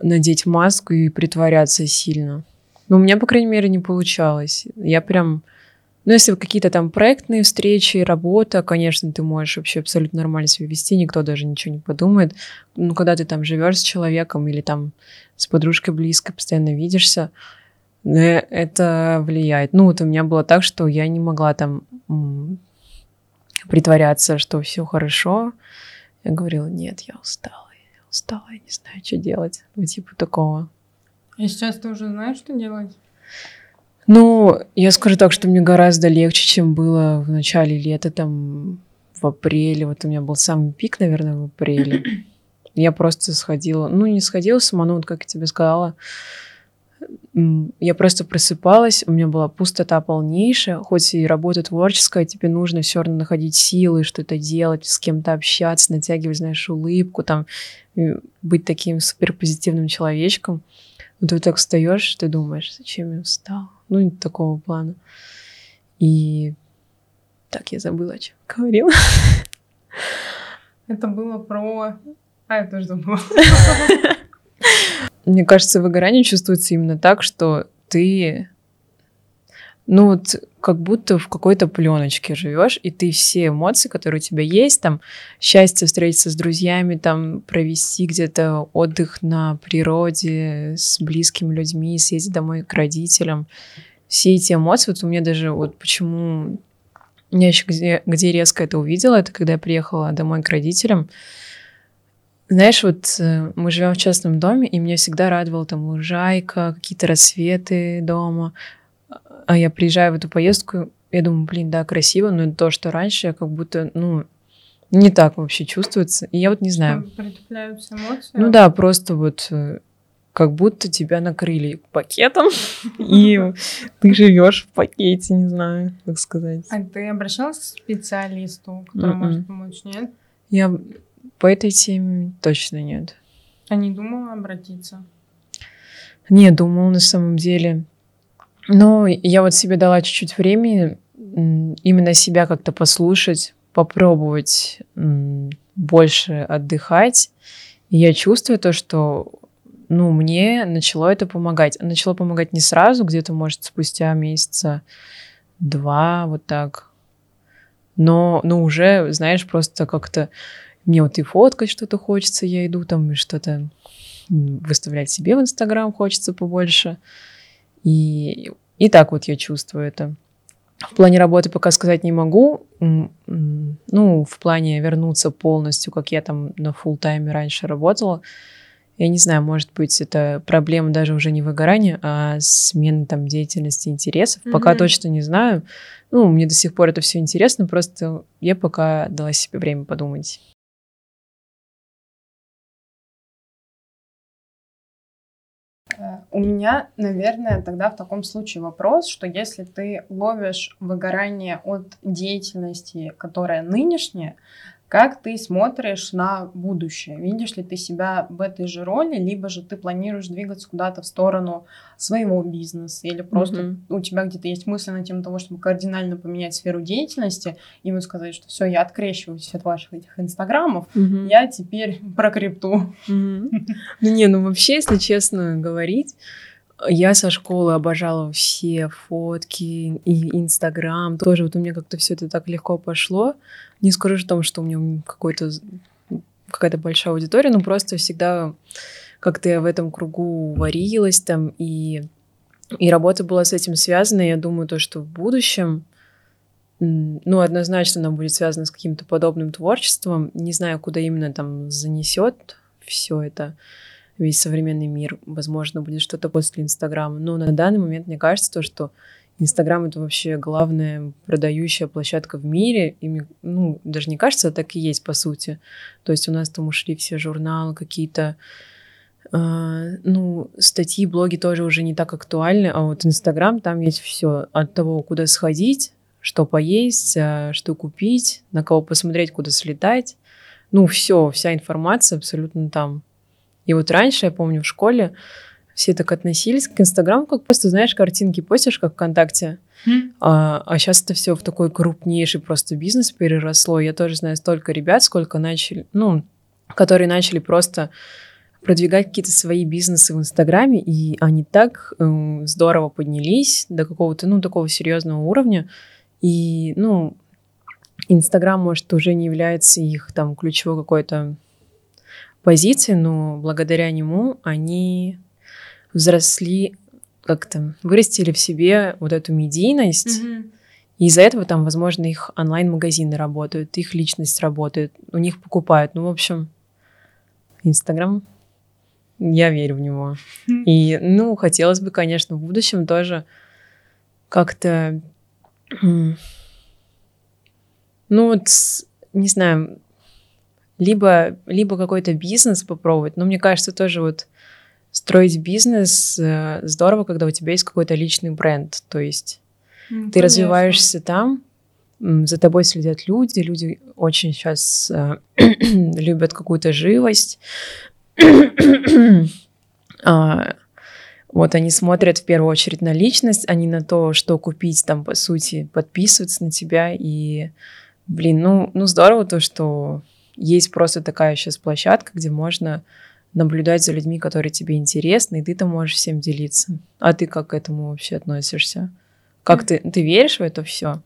надеть маску и притворяться сильно. Ну, у меня, по крайней мере, не получалось. Я прям... Ну, если какие-то там проектные встречи, работа, конечно, ты можешь вообще абсолютно нормально себя вести, никто даже ничего не подумает. Ну, когда ты там живешь с человеком или там с подружкой близко, постоянно видишься, Э, это влияет. Ну, вот у меня было так, что я не могла там притворяться, что все хорошо. Я говорила, нет, я устала, я устала, я не знаю, что делать. Ну, типа такого. И сейчас ты уже знаешь, что делать? Ну, я скажу так, что мне гораздо легче, чем было в начале лета, там, в апреле. Вот у меня был самый пик, наверное, в апреле. Я просто сходила, ну, не сходила сама, ну, вот как я тебе сказала, я просто просыпалась, у меня была пустота полнейшая, хоть и работа творческая, тебе нужно все равно находить силы, что-то делать, с кем-то общаться, натягивать, знаешь, улыбку, там, быть таким суперпозитивным человечком. Но ты так встаешь, ты думаешь, зачем я встал? Ну, не такого плана. И так, я забыла, о чем говорила. Это было про... А, я тоже забыла. Мне кажется, выгорание чувствуется именно так, что ты, ну вот, как будто в какой-то пленочке живешь, и ты все эмоции, которые у тебя есть, там, счастье встретиться с друзьями, там, провести где-то отдых на природе с близкими людьми, съездить домой к родителям, все эти эмоции, вот у меня даже, вот почему я еще где, где резко это увидела, это когда я приехала домой к родителям, знаешь, вот э, мы живем в частном доме, и меня всегда радовала там лужайка, какие-то рассветы дома. А я приезжаю в эту поездку, я думаю, блин, да, красиво, но то, что раньше, как будто, ну, не так вообще чувствуется. И я вот не знаю. Притупляются эмоции? Ну да, просто вот э, как будто тебя накрыли пакетом, и ты живешь в пакете, не знаю, как сказать. А ты обращалась к специалисту, который может м-м. помочь, нет? Я по этой теме точно нет. А не думала обратиться? Не, думала на самом деле. Но я вот себе дала чуть-чуть времени именно себя как-то послушать, попробовать больше отдыхать. И я чувствую то, что ну, мне начало это помогать. Начало помогать не сразу, где-то, может, спустя месяца два, вот так. Но, но уже, знаешь, просто как-то мне вот и фоткать что-то хочется, я иду там и что-то выставлять себе в Инстаграм хочется побольше. И, и так вот я чувствую это. В плане работы пока сказать не могу. Ну, в плане вернуться полностью, как я там на full тайме раньше работала. Я не знаю, может быть, это проблема даже уже не выгорания, а смены там деятельности, интересов. Mm-hmm. Пока точно не знаю. Ну, мне до сих пор это все интересно, просто я пока дала себе время подумать. У меня, наверное, тогда в таком случае вопрос, что если ты ловишь выгорание от деятельности, которая нынешняя, Как ты смотришь на будущее? Видишь ли ты себя в этой же роли, либо же ты планируешь двигаться куда-то в сторону своего бизнеса, или просто mm-hmm. у тебя где-то есть мысли на тему того, чтобы кардинально поменять сферу деятельности, и вот сказать, что все, я открещиваюсь от ваших этих инстаграмов, mm-hmm. я теперь про крипту. Mm-hmm. Ну не, ну вообще, если честно говорить, я со школы обожала все фотки и Инстаграм. Тоже вот у меня как-то все это так легко пошло. Не скажу о том, что у меня какой-то какая-то большая аудитория, но просто всегда как-то я в этом кругу варилась там, и, и работа была с этим связана. Я думаю, то, что в будущем, ну, однозначно она будет связана с каким-то подобным творчеством. Не знаю, куда именно там занесет все это весь современный мир. Возможно, будет что-то после Инстаграма. Но на данный момент мне кажется то, что Инстаграм это вообще главная продающая площадка в мире. И, ну, даже не кажется, а так и есть, по сути. То есть у нас там ушли все журналы, какие-то Uh, ну, статьи, блоги тоже уже не так актуальны, а вот Инстаграм, там есть все от того, куда сходить, что поесть, а, что купить, на кого посмотреть, куда слетать. Ну, все, вся информация абсолютно там. И вот раньше, я помню, в школе все так относились к Инстаграму, как просто, знаешь, картинки постишь, как ВКонтакте. Mm. А, а сейчас это все в такой крупнейший просто бизнес переросло. Я тоже знаю столько ребят, сколько начали, ну, которые начали просто продвигать какие-то свои бизнесы в Инстаграме, и они так э, здорово поднялись до какого-то, ну, такого серьезного уровня. И, ну, Инстаграм, может, уже не является их там ключевой какой-то позиции, но благодаря нему они взросли, как-то вырастили в себе вот эту медийность. Mm-hmm. И из-за этого там, возможно, их онлайн-магазины работают, их личность работает, у них покупают. Ну, в общем, Инстаграм, я верю в него. Mm-hmm. И, ну, хотелось бы, конечно, в будущем тоже как-то, ну, вот, не знаю, либо, либо какой-то бизнес попробовать. Но мне кажется, тоже вот строить бизнес э, здорово, когда у тебя есть какой-то личный бренд. То есть mm, ты конечно. развиваешься там, за тобой следят люди, люди очень сейчас э, любят какую-то живость. а, вот они смотрят в первую очередь на личность, а не на то, что купить там, по сути, подписываться на тебя. И, блин, ну, ну здорово то, что есть просто такая сейчас площадка, где можно наблюдать за людьми, которые тебе интересны, и ты там можешь всем делиться. А ты как к этому вообще относишься? Как ты, ты веришь в это все?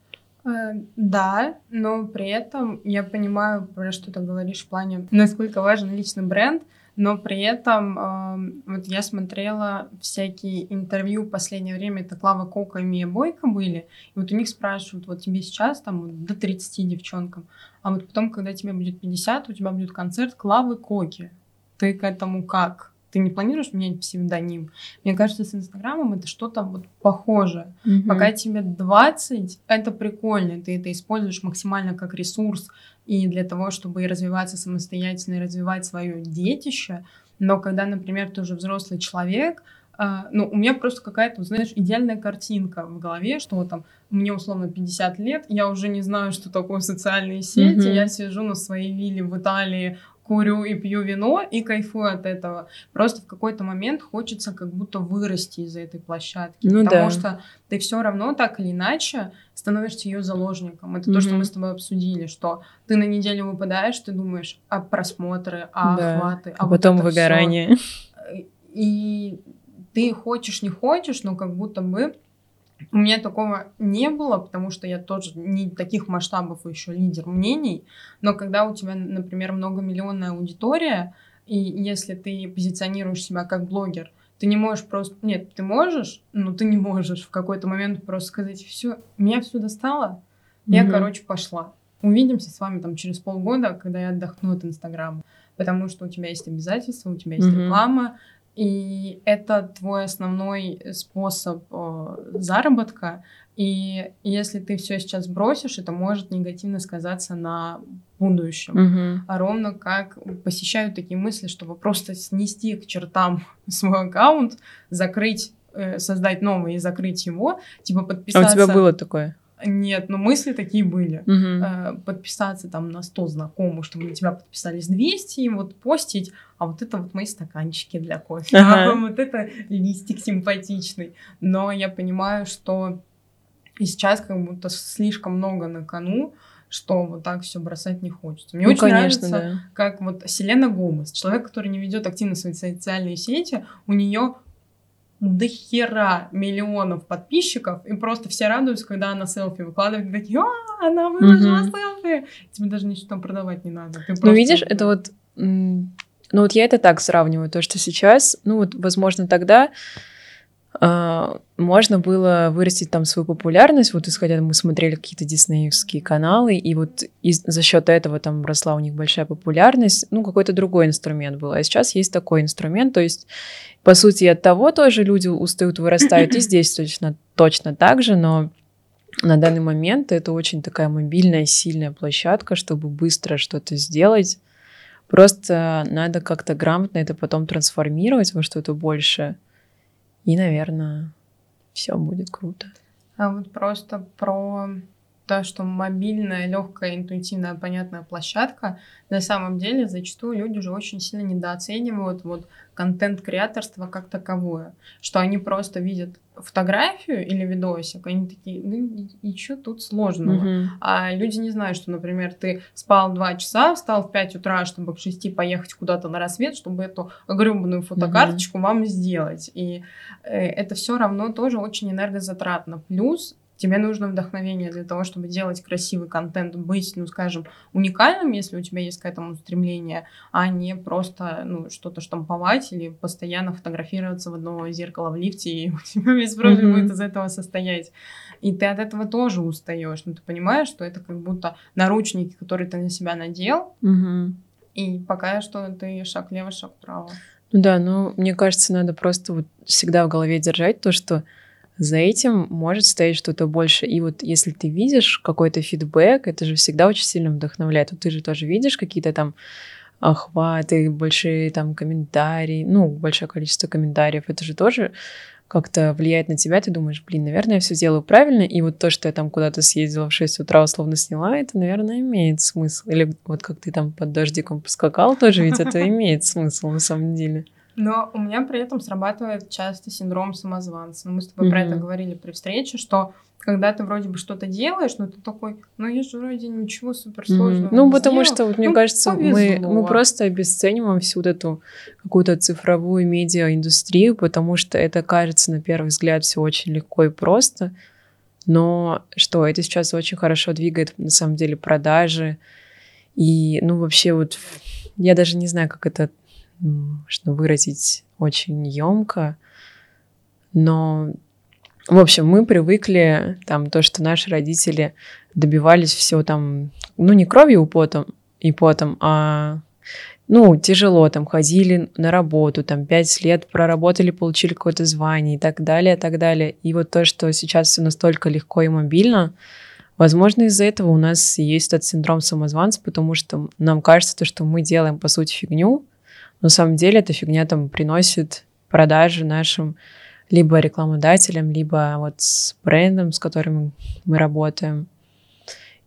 Э, да, но при этом я понимаю, про что ты говоришь в плане, насколько важен личный бренд, но при этом э, вот я смотрела всякие интервью в последнее время, это Клава Кока и Мия Бойко были, и вот у них спрашивают, вот тебе сейчас там до 30 девчонкам, а вот потом, когда тебе будет 50, у тебя будет концерт Клавы Коки. Ты к этому как? Ты не планируешь менять псевдоним? Мне кажется, с Инстаграмом это что-то вот похожее. Mm-hmm. Пока тебе 20, это прикольно. Ты это используешь максимально как ресурс и для того, чтобы и развиваться самостоятельно, и развивать свое детище. Но когда, например, ты уже взрослый человек, Uh, ну, у меня просто какая-то, знаешь, идеальная картинка в голове, что вот там мне условно 50 лет, я уже не знаю, что такое социальные сети, mm-hmm. я сижу на своей вилле в Италии, курю и пью вино и кайфую от этого. Просто в какой-то момент хочется как будто вырасти из этой площадки, ну, потому да. что ты все равно так или иначе становишься ее заложником. Это mm-hmm. то, что мы с тобой обсудили, что ты на неделю выпадаешь, ты думаешь, а просмотры, а да. охваты, а, а потом вот выгорание. Всё. И ты хочешь, не хочешь, но как будто бы у меня такого не было, потому что я тоже не таких масштабов еще лидер мнений, но когда у тебя, например, многомиллионная аудитория, и если ты позиционируешь себя как блогер, ты не можешь просто... Нет, ты можешь, но ты не можешь в какой-то момент просто сказать, все, меня все достало, я, mm-hmm. короче, пошла. Увидимся с вами там через полгода, когда я отдохну от Инстаграма. Потому что у тебя есть обязательства, у тебя есть mm-hmm. реклама, и это твой основной способ э, заработка. И если ты все сейчас бросишь, это может негативно сказаться на будущем. Угу. А ровно как посещают такие мысли, чтобы просто снести к чертам свой аккаунт, закрыть, э, создать новый и закрыть его, типа подписаться. А у тебя было такое? Нет, но мысли такие были. Э, Подписаться там на 100 знакомых, чтобы на тебя подписались 200, и вот постить, а вот это вот мои стаканчики для кофе, Ага. а вот это листик симпатичный. Но я понимаю, что и сейчас как будто слишком много на кону, что вот так все бросать не хочется. Мне Ну, очень конечно, нравится, да. как вот Селена Гомес, человек, который не ведет активно свои социальные сети, у нее до хера миллионов подписчиков, и просто все радуются, когда она селфи выкладывает, и такие, а, она выложила Мгм. селфи. Тебе даже ничего там продавать не надо. Ты Ну, просто- видишь, это вот... Ну, вот я это так сравниваю, то, что сейчас, ну, вот, возможно, тогда можно было вырастить там свою популярность, вот исходя, мы смотрели какие-то диснеевские каналы, и вот из- за счет этого там росла у них большая популярность, ну, какой-то другой инструмент был, а сейчас есть такой инструмент, то есть, по сути, от того тоже люди устают, вырастают, и здесь точно, точно так же, но на данный момент это очень такая мобильная, сильная площадка, чтобы быстро что-то сделать. Просто надо как-то грамотно это потом трансформировать во что-то большее. И, наверное, все будет круто. А вот просто про то, что мобильная, легкая, интуитивная, понятная площадка, на самом деле зачастую люди же очень сильно недооценивают вот контент-креаторство как таковое, что они просто видят фотографию или видосик, они такие, ну и, что тут сложного? Мгм. А люди не знают, что, например, ты спал два часа, встал в 5 утра, чтобы к 6 поехать куда-то на рассвет, чтобы эту гребаную фотокарточку вам сделать. И э, это все равно тоже очень энергозатратно. Плюс тебе нужно вдохновение для того, чтобы делать красивый контент, быть, ну, скажем, уникальным, если у тебя есть к этому стремление, а не просто, ну, что-то штамповать или постоянно фотографироваться в одно зеркало в лифте, и у тебя весь профиль Мгм. будет из этого состоять. И ты от этого тоже устаешь. Ну, ты понимаешь, что это как будто наручники, которые ты на себя надел, Мгм. и пока что ты шаг лево, шаг вправо. Ну да, но мне кажется, надо просто вот всегда в голове держать то, что за этим может стоять что-то больше. И вот если ты видишь какой-то фидбэк, это же всегда очень сильно вдохновляет. Вот ты же тоже видишь какие-то там охваты, большие там комментарии, ну, большое количество комментариев. Это же тоже как-то влияет на тебя, ты думаешь, блин, наверное, я все делаю правильно, и вот то, что я там куда-то съездила в 6 утра, условно сняла, это, наверное, имеет смысл. Или вот как ты там под дождиком поскакал, тоже ведь это имеет смысл на самом деле. Но у меня при этом срабатывает часто синдром самозванца. Мы с тобой про это говорили при встрече, что когда ты вроде бы что-то делаешь, но ты такой, ну я же вроде ничего суперсложного Мгм. Ну, потому сделал». что, вот, мне Ну, кажется, мы, повезло. мы просто обесцениваем всю вот эту какую-то цифровую медиа-индустрию, потому что это кажется на первый взгляд все очень легко и просто. Но что, это сейчас очень хорошо двигает, на самом деле, продажи. И, ну, вообще вот, я даже не знаю, как это что выразить очень емко, но в общем, мы привыкли там то, что наши родители добивались все там, ну не кровью и потом, и потом, а ну тяжело там ходили на работу, там пять лет проработали, получили какое-то звание и так далее, и так далее. И вот то, что сейчас все настолько легко и мобильно, возможно из-за этого у нас есть этот синдром самозванца, потому что нам кажется то, что мы делаем по сути фигню, на самом деле эта фигня там приносит продажи нашим либо рекламодателям, либо вот с брендом, с которым мы работаем.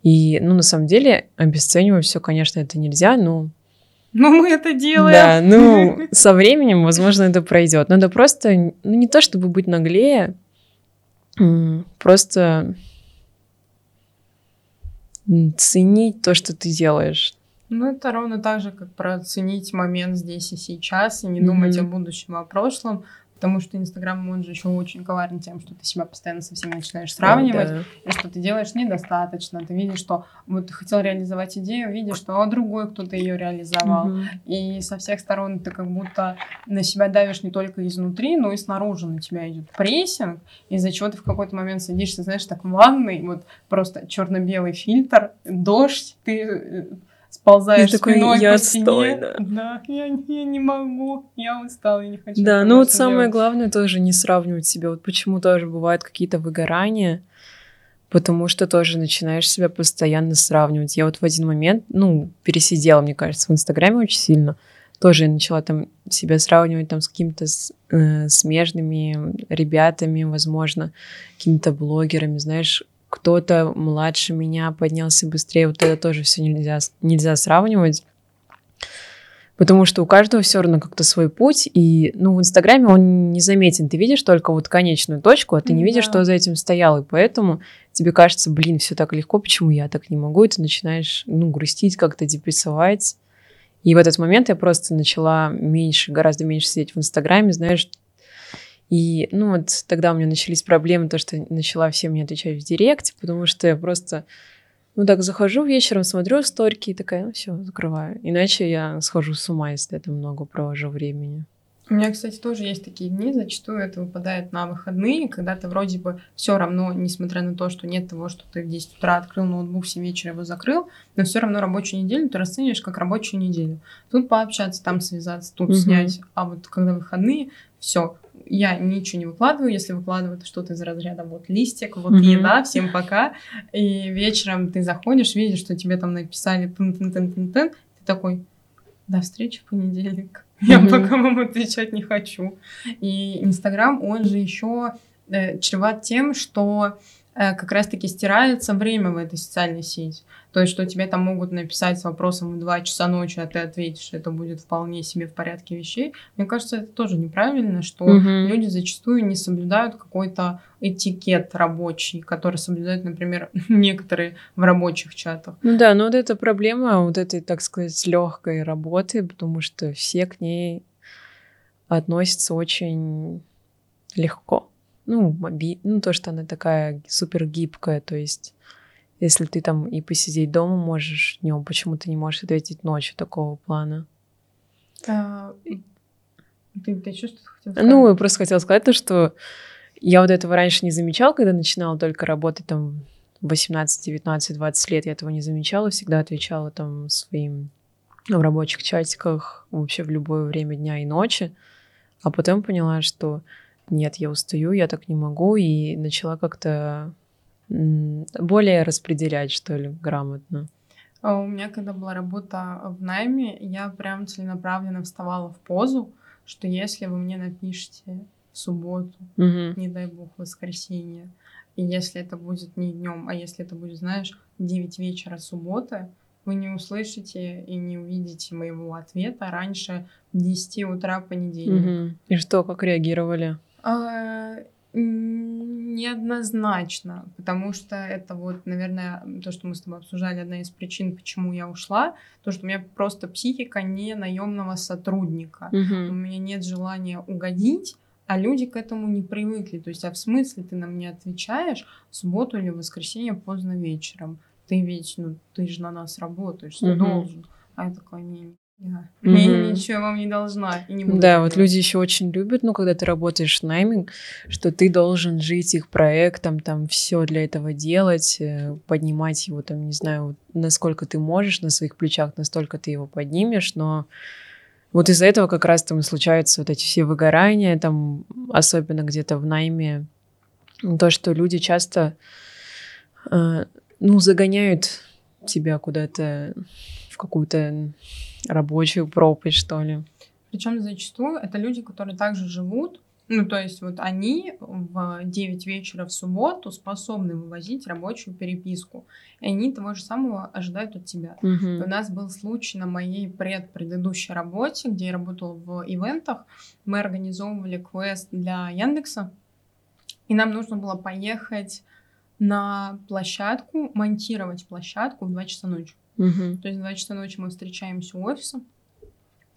И, ну, на самом деле, обесценивать все, конечно, это нельзя, но Ну мы это делаем. да, ну, со временем, возможно, это пройдет. Надо просто, ну, не то чтобы быть наглее, просто ценить то, что ты делаешь. Ну, это ровно так же, как про оценить момент здесь и сейчас, и не думать о будущем, а о прошлом, потому что Инстаграм, он же еще очень коварен тем, что ты себя постоянно со всеми начинаешь сравнивать, Да. и что ты делаешь недостаточно. Ты видишь, что вот ты хотел реализовать идею, видишь, что другой кто-то ее реализовал. Мгм. И со всех сторон ты как будто на себя давишь не только изнутри, но и снаружи на тебя идет прессинг, из-за чего ты в какой-то момент садишься, знаешь, так в ванной, вот просто черно-белый фильтр, дождь, ты э, сползаешь И такой, спиной «Я по стене. да». Я, я не могу, я устала, я не хочу. Да, ну вот самое делать. главное тоже не сравнивать себя. Вот почему тоже бывают какие-то выгорания, потому что тоже начинаешь себя постоянно сравнивать. Я вот в один момент, ну, пересидела, мне кажется, в Инстаграме очень сильно. Тоже я начала там себя сравнивать там с какими-то э, смежными ребятами, возможно, какими-то блогерами, знаешь, кто-то младше меня поднялся быстрее. Вот это тоже все нельзя, нельзя сравнивать. Потому что у каждого все равно как-то свой путь, и, ну, в Инстаграме он не заметен. Ты видишь только вот конечную точку, а ты не да. видишь, что за этим стояло, и поэтому тебе кажется, блин, все так легко, почему я так не могу, и ты начинаешь, ну, грустить, как-то депрессовать. И в этот момент я просто начала меньше, гораздо меньше сидеть в Инстаграме, знаешь, и, ну, вот тогда у меня начались проблемы, то, что начала всем мне отвечать в директе, потому что я просто ну так захожу вечером, смотрю сторики и такая, ну все, закрываю. Иначе я схожу с ума, если это много провожу времени. У меня, кстати, тоже есть такие дни, зачастую это выпадает на выходные, когда ты вроде бы все равно, несмотря на то, что нет того, что ты в 10 утра открыл ноутбук, в 7 вечера его закрыл, но все равно рабочую неделю ты расцениваешь как рабочую неделю. Тут пообщаться, там связаться, тут угу. снять, а вот когда выходные, все, я ничего не выкладываю, если выкладываю, то что-то из разряда вот листик, вот mm-hmm. еда, всем пока. И вечером ты заходишь, видишь, что тебе там написали тын-тын-тын-тын-тын, ты такой, до встречи в понедельник. Mm-hmm. Я пока вам отвечать не хочу. И Инстаграм, он же еще э, чреват тем, что э, как раз-таки стирается время в этой социальной сети. То есть, что тебе там могут написать с вопросом в 2 часа ночи, а ты ответишь, это будет вполне себе в порядке вещей. Мне кажется, это тоже неправильно, что угу. люди зачастую не соблюдают какой-то этикет рабочий, который соблюдают, например, некоторые в рабочих чатах. Ну да, но вот эта проблема вот этой, так сказать, легкой работы, потому что все к ней относятся очень легко. Ну, моби... ну, то, что она такая супер гибкая, то есть если ты там и посидеть дома можешь днем, почему ты не можешь ответить ночью такого плана? А, ты, ты что, хотела сказать? Ну, я просто хотела сказать то, что я вот этого раньше не замечала, когда начинала только работать там 18, 19, 20 лет. Я этого не замечала, всегда отвечала там своим в рабочих чатиках вообще в любое время дня и ночи. А потом поняла, что нет, я устаю, я так не могу, и начала как-то более распределять, что ли, грамотно. А у меня, когда была работа в найме, я прям целенаправленно вставала в позу, что если вы мне напишете в субботу, угу. не дай бог, воскресенье, и если это будет не днем, а если это будет, знаешь, 9 вечера субботы, вы не услышите и не увидите моего ответа раньше 10 утра понедельника. Угу. И что, как реагировали? А, Неоднозначно, потому что это вот, наверное, то, что мы с тобой обсуждали, одна из причин, почему я ушла, то, что у меня просто психика не наемного сотрудника. Угу. У меня нет желания угодить, а люди к этому не привыкли. То есть, а в смысле ты нам не отвечаешь в субботу или в воскресенье поздно вечером? Ты ведь, ну, ты же на нас работаешь, ты угу. должен. А я такая, не, я mm-hmm. ничего вам не должна. И не буду да, вот люди еще очень любят, ну, когда ты работаешь в найме, что ты должен жить их проектом, там, все для этого делать, э, поднимать его, там, не знаю, насколько ты можешь на своих плечах, настолько ты его поднимешь, но вот из-за этого как раз там и случаются вот эти все выгорания, там, особенно где-то в найме, то, что люди часто, э, ну, загоняют тебя куда-то в какую-то рабочую пропасть, что ли. Причем зачастую это люди, которые также живут, ну, то есть вот они в 9 вечера в субботу способны вывозить рабочую переписку. И они того же самого ожидают от тебя. Угу. У нас был случай на моей предпредыдущей работе, где я работала в ивентах. Мы организовывали квест для Яндекса. И нам нужно было поехать на площадку, монтировать площадку в 2 часа ночи. Угу. То есть в 2 часа ночи мы встречаемся у офиса,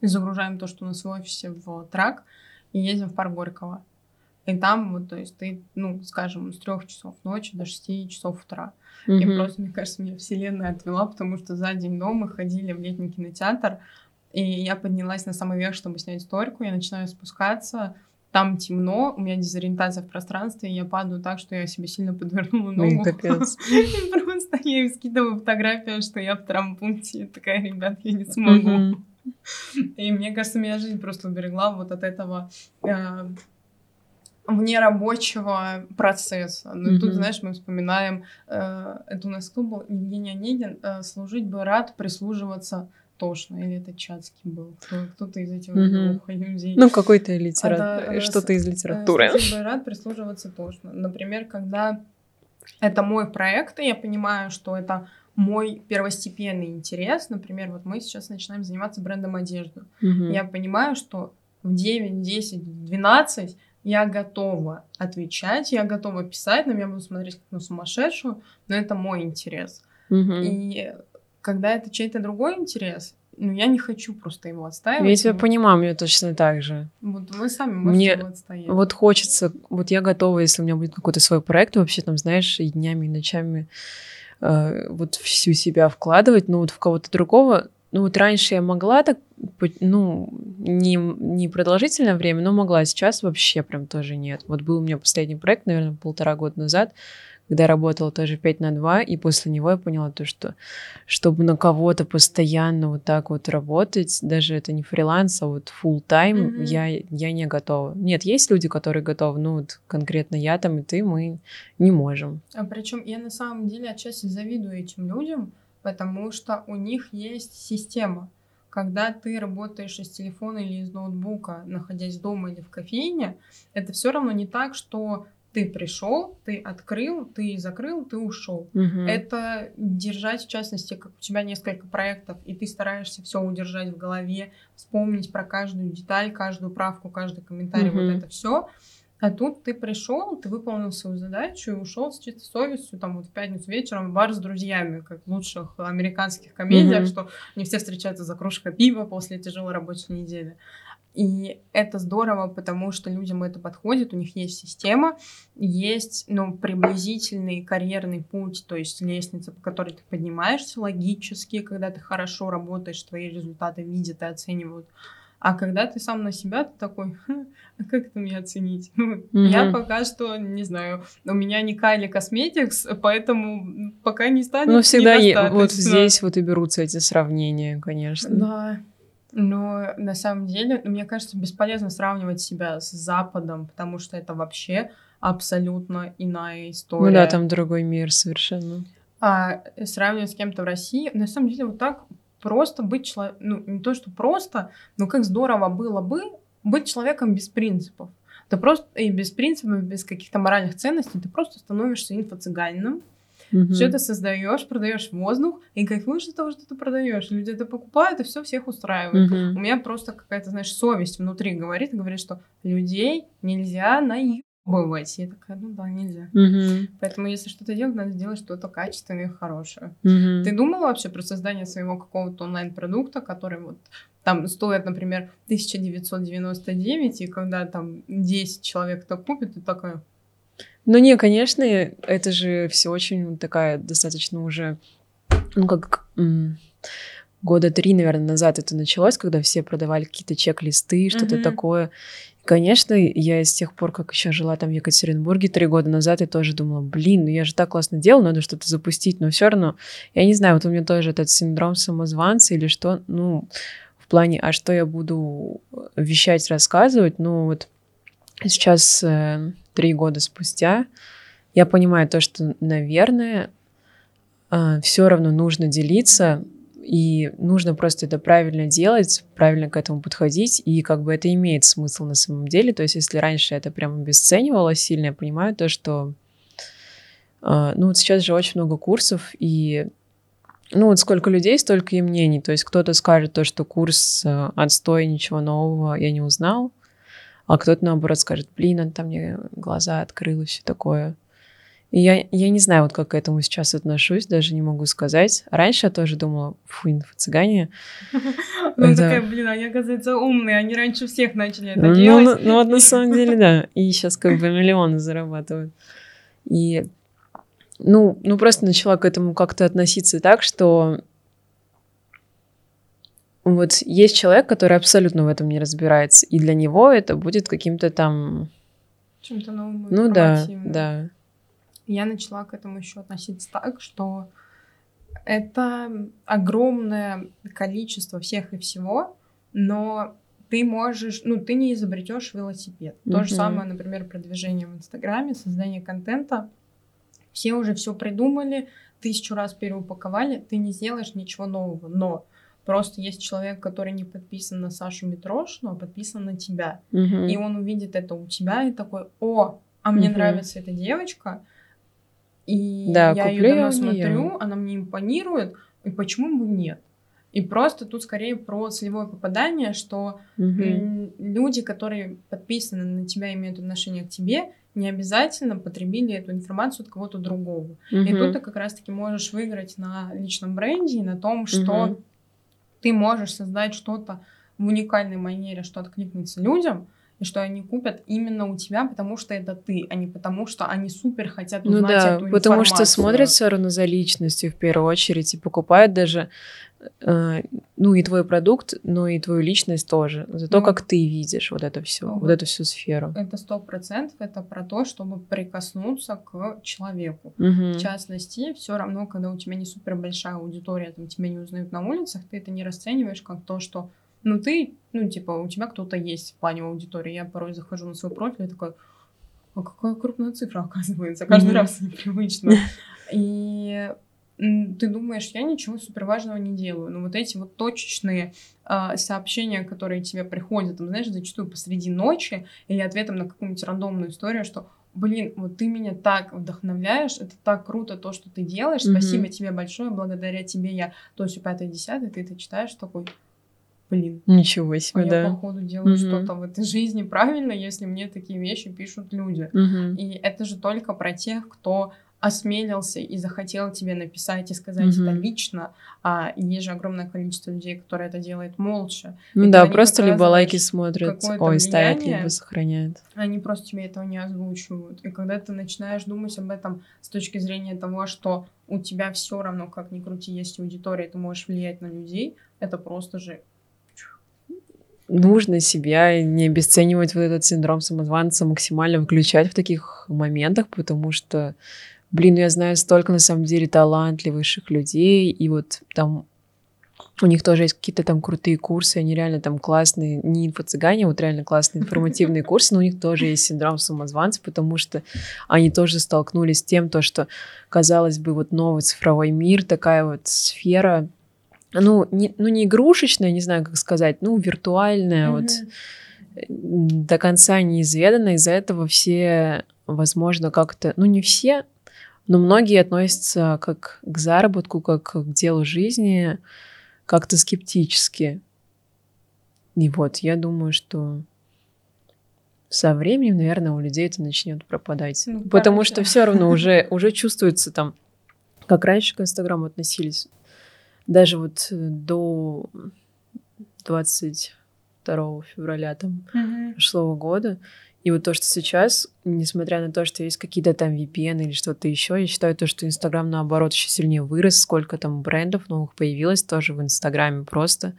загружаем то, что у нас в офисе, в трак, и едем в парк Горького. И там вот, то есть ты, ну, скажем, с трех часов ночи до шести часов утра. Угу. И просто, мне кажется, меня вселенная отвела, потому что за день до мы ходили в летний кинотеатр, и я поднялась на самый верх, чтобы снять стойку, я начинаю спускаться, там темно, у меня дезориентация в пространстве, и я падаю так, что я себе сильно подвернула ногу. Ну, капец. Просто я ей скидываю фотографию, что я в травмпункте, такая, ребят, я не смогу. И мне кажется, меня жизнь просто уберегла вот от этого э, вне рабочего процесса. Ну, mm-hmm. тут, знаешь, мы вспоминаем, э, это у нас кто был? Евгений Онегин, э, «Служить бы рад, прислуживаться тошно, или это Чацкий был, кто-то из этих двух людей. Ну, какой-то литература, что-то из литературы. Служить бы рад, прислуживаться тошно. Например, когда это мой проект, и я понимаю, что это мой первостепенный интерес. Например, вот мы сейчас начинаем заниматься брендом одежды. Мгм. Я понимаю, что в 9, 10, 12 я готова отвечать, я готова писать, на меня будут смотреть как на сумасшедшую, но это мой интерес. Мгм. И когда это чей-то другой интерес, ну, я не хочу просто его отстаивать. Я тебя Вот- понимаю, мне точно так же. Вот вы сами можете Мне его отстоять. Вот хочется, вот я готова, если у меня будет какой-то свой проект, вообще там, знаешь, и днями, и ночами э, вот всю себя вкладывать, но вот в кого-то другого, ну вот раньше я могла так, ну, не, не продолжительное время, но могла, сейчас вообще прям тоже нет. Вот был у меня последний проект, наверное, полтора года назад, когда я работала тоже 5 на 2, и после него я поняла то, что чтобы на кого-то постоянно вот так вот работать, даже это не фриланс, а вот full time, Мгм. я, я не готова. Нет, есть люди, которые готовы, ну вот конкретно я там и ты, мы не можем. А причем я на самом деле отчасти завидую этим людям, потому что у них есть система. Когда ты работаешь из телефона или из ноутбука, находясь дома или в кофейне, это все равно не так, что ты пришел, ты открыл, ты закрыл, ты ушел. Мгм. Это держать, в частности, как у тебя несколько проектов, и ты стараешься все удержать в голове, вспомнить про каждую деталь, каждую правку, каждый комментарий, Мгм. вот это все. А тут ты пришел, ты выполнил свою задачу и ушел с чистой совестью, там вот в пятницу вечером в бар с друзьями, как в лучших американских комедиях, Мгм. что не все встречаются за кружкой пива после тяжелой рабочей недели. И это здорово, потому что людям это подходит, у них есть система, есть, ну, приблизительный карьерный путь, то есть лестница, по которой ты поднимаешься логически, когда ты хорошо работаешь, твои результаты видят и оценивают. А когда ты сам на себя, ты такой, «Хм, а как это мне оценить? Ну, я Мгм. пока что, не знаю, у меня не Kylie Cosmetics, поэтому пока не станет Ну, всегда е- вот здесь вот и берутся эти сравнения, конечно. Да. Но на самом деле, мне кажется, бесполезно сравнивать себя с Западом, потому что это вообще абсолютно иная история. Ну да, там другой мир совершенно. А сравнивать с кем-то в России, на самом деле, вот так просто быть человеком, ну, не то, что просто, но как здорово было бы быть человеком без принципов. Ты просто и без принципов, без каких-то моральных ценностей, ты просто становишься инфо-цыганином, Мгм. все это создаешь, продаешь воздух и кайфуешь от того, что ты продаешь. Люди это покупают, и все всех устраивает. Мгм. У меня просто какая-то, знаешь, совесть внутри говорит, говорит, что людей нельзя наебывать. Я такая, ну да, нельзя. Мгм. Поэтому, если что-то делать, надо сделать что-то качественное и хорошее. Мгм. Ты думала вообще про создание своего какого-то онлайн-продукта, который вот там стоит, например, 1999, и когда там 10 человек это купит, ты такая, Ну не, конечно, это же все очень такая достаточно уже, ну как года три, наверное, назад это началось, когда все продавали какие-то чек-листы, что-то Мгм. такое. Конечно, я с тех пор, как еще жила там в Екатеринбурге три года назад, я тоже думала, блин, ну я же так классно делала, надо что-то запустить, но все равно, я не знаю, вот у меня тоже этот синдром самозванца или что, ну, в плане, а что я буду вещать, рассказывать, ну вот сейчас э, три года спустя я понимаю то, что, наверное, все равно нужно делиться, и нужно просто это правильно делать, правильно к этому подходить, и как бы это имеет смысл на самом деле. То есть, если раньше это прям обесценивало сильно, я понимаю то, что а, ну вот сейчас же очень много курсов, и ну вот сколько людей, столько и мнений. То есть кто-то скажет то, что курс э, отстой, ничего нового я не узнал, а кто-то наоборот скажет, блин, он там мне глаза открыл и все такое. И я, я не знаю, вот как к этому сейчас отношусь, даже не могу сказать. Раньше я тоже думала, фу, инфо-цыгане. ну такая, блин, они, оказывается, умные, они раньше всех начали это Ну, делать. ну, ну, вот на самом деле, да. И сейчас как бы миллионы зарабатывают. И, ну, ну, просто начала к этому как-то относиться так, что вот есть человек, который абсолютно в этом не разбирается, и для него это будет каким-то там... Чем-то новым, Ну да, да. Я начала к этому еще относиться так, что это огромное количество всех и всего, но ты можешь, ну, ты не изобретешь велосипед. То же самое, например, продвижение в Инстаграме, создание контента. Все уже все придумали, тысячу раз переупаковали, ты не сделаешь ничего нового. Но просто есть человек, который не подписан на Сашу Митрошину, а подписан на тебя. Мгм. И он увидит это у тебя и такой, о, а мне Мгм. нравится эта девочка. и Да, я ее давно смотрю, она мне импонирует, и почему бы нет? И просто тут скорее про целевое попадание, что м, люди, которые подписаны на тебя, имеют отношение к тебе, не обязательно потребили эту информацию от кого-то другого. И Мгм. тут ты как раз-таки можешь выиграть на личном бренде и на том, что Мгм. Ты можешь создать что-то в уникальной манере, что откликнется людям, и что они купят именно у тебя, потому что это ты, а не потому что они супер хотят Ну узнать да, эту потому что информацию. смотрят все равно за личностью в первую очередь и покупают даже, ну и твой продукт, но и твою личность тоже, за то, Ну, как ты видишь вот это все, ну вот эту всю сферу. Это сто процентов, это про то, чтобы прикоснуться к человеку. Мгм. В частности, все равно, когда у тебя не супер большая аудитория, там тебя не узнают на улицах, ты это не расцениваешь как то, что ну ты, ну типа у тебя кто-то есть в плане аудитории. Я порой захожу на свой профиль и такой, а какая крупная цифра оказывается, каждый Мгм. раз непривычно. И ты думаешь, я ничего супер важного не делаю. Но вот эти вот точечные а, сообщения, которые тебе приходят, там, знаешь, зачастую посреди ночи или ответом на какую-нибудь рандомную историю, что блин, вот ты меня так вдохновляешь, это так круто то, что ты делаешь, Мгм. спасибо тебе большое, благодаря тебе я то, все пятое, десятое, ты это читаешь, такой, блин, Ничего а себе, я, да. походу, делаю Мгм. что-то в этой жизни правильно, если мне такие вещи пишут люди. Мгм. И это же только про тех, кто осмелился и захотел тебе написать и сказать это Мгм. лично, а есть же огромное количество людей, которые это делают молча. Ну ты да, просто либо лайки смотрят, ой, ставят, влияние. либо сохраняют. Они просто тебе этого не озвучивают. И когда ты начинаешь думать об этом с точки зрения того, что у тебя все равно, как ни крути, есть аудитория, ты можешь влиять на людей, это просто же Нужно себя не обесценивать вот этот синдром самозванца, максимально включать в таких моментах, потому что, блин, ну я знаю столько на самом деле талантливейших людей, и вот там у них тоже есть какие-то там крутые курсы, они реально там классные, не инфо-цыгане, а вот реально классные информативные курсы, но у них тоже есть синдром самозванца, потому что они тоже столкнулись с тем, то, что, казалось бы, вот новый цифровой мир, такая вот сфера, ну, не, ну, не игрушечная, не знаю, как сказать, ну, виртуальная, вот Мгм. до конца неизведано, из-за этого все, возможно, как-то, ну, не все, но многие относятся как к заработку, как к делу жизни, как-то скептически. И вот, я думаю, что со временем, наверное, у людей это начнет пропадать. Ну, Потому короче. что все равно уже, уже чувствуется там, как раньше к Инстаграму относились. Даже вот э, до 22 февраля там Мгм. прошлого года. И вот то, что сейчас, несмотря на то, что есть какие-то там VPN или что-то еще, я считаю то, что Инстаграм, наоборот, еще сильнее вырос, сколько там брендов новых появилось тоже в Инстаграме просто.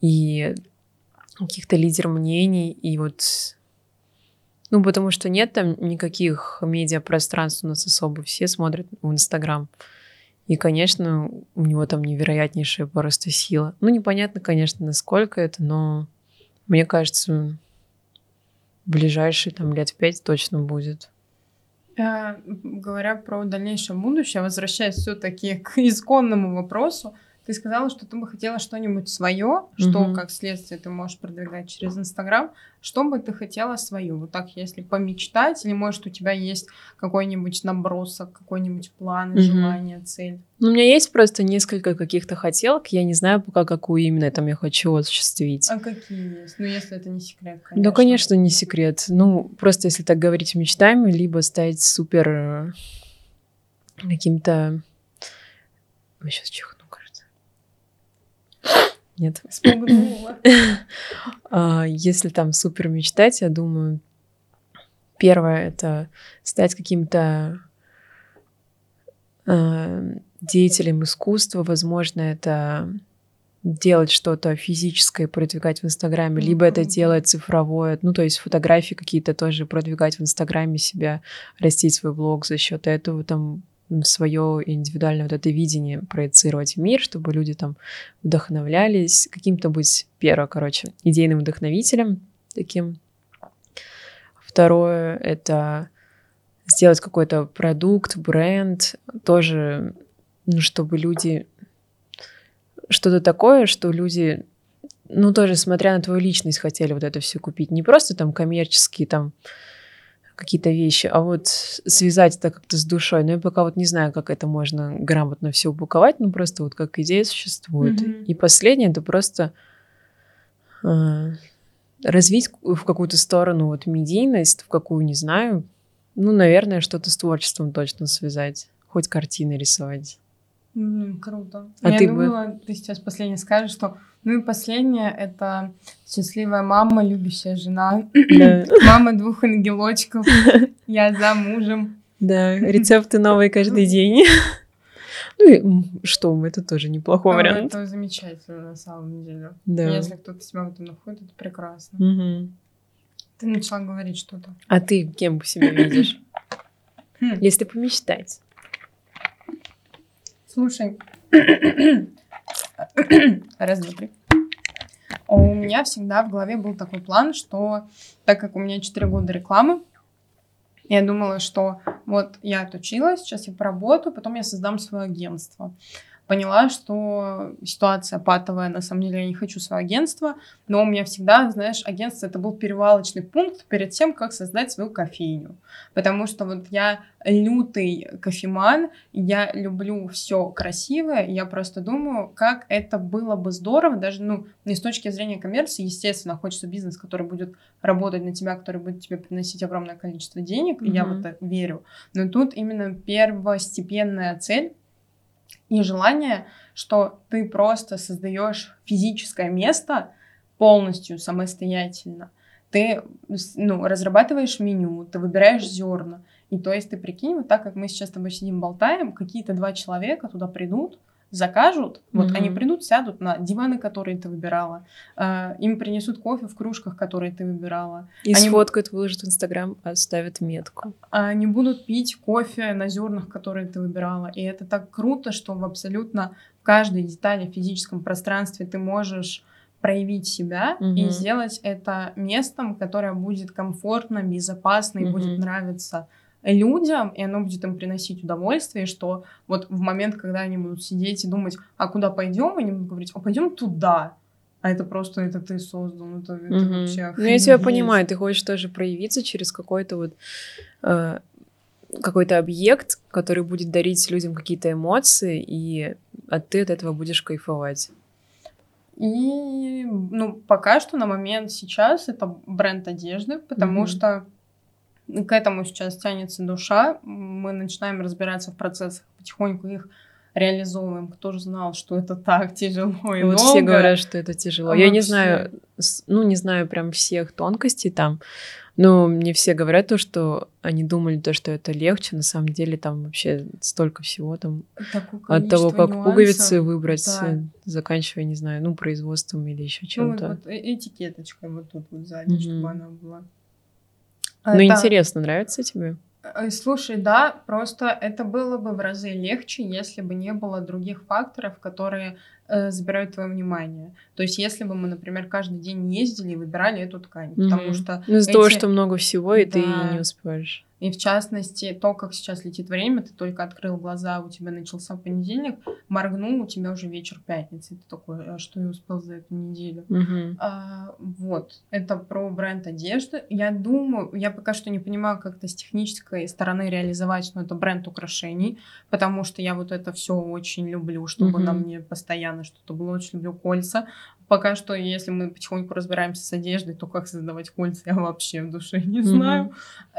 И каких-то лидер мнений, и вот... Ну, потому что нет там никаких медиапространств у нас особо, все смотрят в Инстаграм. И, конечно, у него там невероятнейшая просто сила. Ну, непонятно, конечно, насколько это, но мне кажется, ближайшие там лет пять точно будет. А, Говоря про дальнейшее будущее, возвращаясь все-таки к исконному вопросу, ты сказала, что ты бы хотела что-нибудь свое, что Мгм. как следствие ты можешь продвигать через Инстаграм. Что бы ты хотела свое? Вот так, если помечтать, или может у тебя есть какой-нибудь набросок, какой-нибудь план, Мгм. желание, цель? Ну, у меня есть просто несколько каких-то хотелок, я не знаю пока, какую именно там я хочу осуществить. А какие есть? Ну, если это не секрет, конечно. Да, конечно, не секрет. Ну, просто если так говорить мечтами, либо стать супер э, каким-то... Сейчас чихну. Нет. Спугнула. А, Если там супер мечтать, я думаю, первое это стать каким-то э, деятелем искусства, возможно, это делать что-то физическое, продвигать в Инстаграме, либо это делать цифровое, ну, то есть фотографии какие-то тоже продвигать в Инстаграме себя, растить свой блог за счет этого, там, свое индивидуальное вот это видение проецировать в мир, чтобы люди там вдохновлялись, каким-то быть, первое, короче, идейным вдохновителем таким. Второе — это сделать какой-то продукт, бренд, тоже, ну, чтобы люди... Что-то такое, что люди, ну, тоже, смотря на твою личность, хотели вот это все купить. Не просто там коммерческие там какие-то вещи, а вот связать это как-то с душой, ну я пока вот не знаю, как это можно грамотно все упаковать, ну просто вот как идея существует. Мгм. И последнее это просто э, развить в какую-то сторону вот медийность, в какую не знаю, ну наверное что-то с творчеством точно связать, хоть картины рисовать. Блин, круто. А Я ты бы- думала, ты сейчас последнее скажешь, что ну и последнее это счастливая мама, любящая жена, мама двух ангелочков, я за мужем. да, рецепты новые каждый день. Ну и что, это тоже неплохой О, вариант. Это замечательно на самом деле. Да. Если кто-то себя в этом находит, это прекрасно. Ты начала говорить что-то. А ты кем бы себя видишь? Хм. Если помечтать. Слушай. Раз, два, три. У меня всегда в голове был такой план, что так как у меня 4 года рекламы, я думала, что вот я отучилась, сейчас я поработаю, потом я создам свое агентство. Поняла, что ситуация патовая, на самом деле я не хочу свое агентство, но у меня всегда, знаешь, агентство это был перевалочный пункт перед тем, как создать свою кофейню. Потому что вот я лютый кофеман, я люблю все красивое, я просто думаю, как это было бы здорово, даже, ну, не с точки зрения коммерции, естественно, хочется бизнес, который будет работать на тебя, который будет тебе приносить огромное количество денег, и я в это верю. Но тут именно первостепенная цель и желание, что ты просто создаешь физическое место полностью самостоятельно. Ты ну, разрабатываешь меню, ты выбираешь зерна. И то есть ты прикинь, вот так как мы сейчас с тобой сидим болтаем, какие-то два человека туда придут, закажут, вот Мгм. они придут, сядут на диваны, которые ты выбирала, э, им принесут кофе в кружках, которые ты выбирала, И Они- сфоткают, выложат в Инстаграм, оставят метку. они будут пить кофе на зернах, которые ты выбирала. И это так круто, что в абсолютно каждой детали в физическом пространстве ты можешь проявить себя и Мгм. сделать это местом, которое будет комфортно, безопасно и будет Мгм. нравиться людям, и оно будет им приносить удовольствие, что вот в момент, когда они будут сидеть и думать, а куда пойдем, они будут говорить, а пойдем туда. А это просто это ты создал, это, это Мгм. вообще Ну, я тебя охренеть. понимаю, ты хочешь тоже проявиться через какой-то вот э, какой-то объект, который будет дарить людям какие-то эмоции, и а ты от этого будешь кайфовать. И, ну, пока что на момент сейчас это бренд одежды, потому Мгм. что к этому сейчас тянется душа. Мы начинаем разбираться в процессах, потихоньку их реализовываем. Кто же знал, что это так тяжело и вот долго. все говорят, что это тяжело. А Я не вообще? знаю, с- ну, не знаю прям всех тонкостей там, но мне все говорят то, что они думали то, что это легче, на самом деле там вообще столько всего там от того, как нюансов. пуговицы выбрать, Да. заканчивая, не знаю, ну, производством или еще Ну, чем-то. вот э- этикеточкой вот тут вот сзади, Мгм. чтобы она была. Ну, Это- интересно, нравится тебе? Э, Слушай, да, просто это было бы в разы легче, если бы не было других факторов, которые э, забирают твое внимание. То есть, если бы мы, например, каждый день ездили и выбирали эту ткань, потому Мгм. что Ну, из-за того, эти- что много всего, и ты Да. не успеешь. И в частности, то, как сейчас летит время, ты только открыл глаза, у тебя начался понедельник, моргнул, у тебя уже вечер пятницы, и ты такой, а что я успел за эту неделю? Мгм. А, вот, это про бренд одежды. Я думаю, я пока что не понимаю, как это с технической стороны реализовать, но это бренд украшений, потому что я вот это все очень люблю, чтобы Мгм. на мне постоянно что-то было. Очень люблю кольца. Пока что, если мы потихоньку разбираемся с одеждой, то как создавать кольца, я вообще в душе не знаю.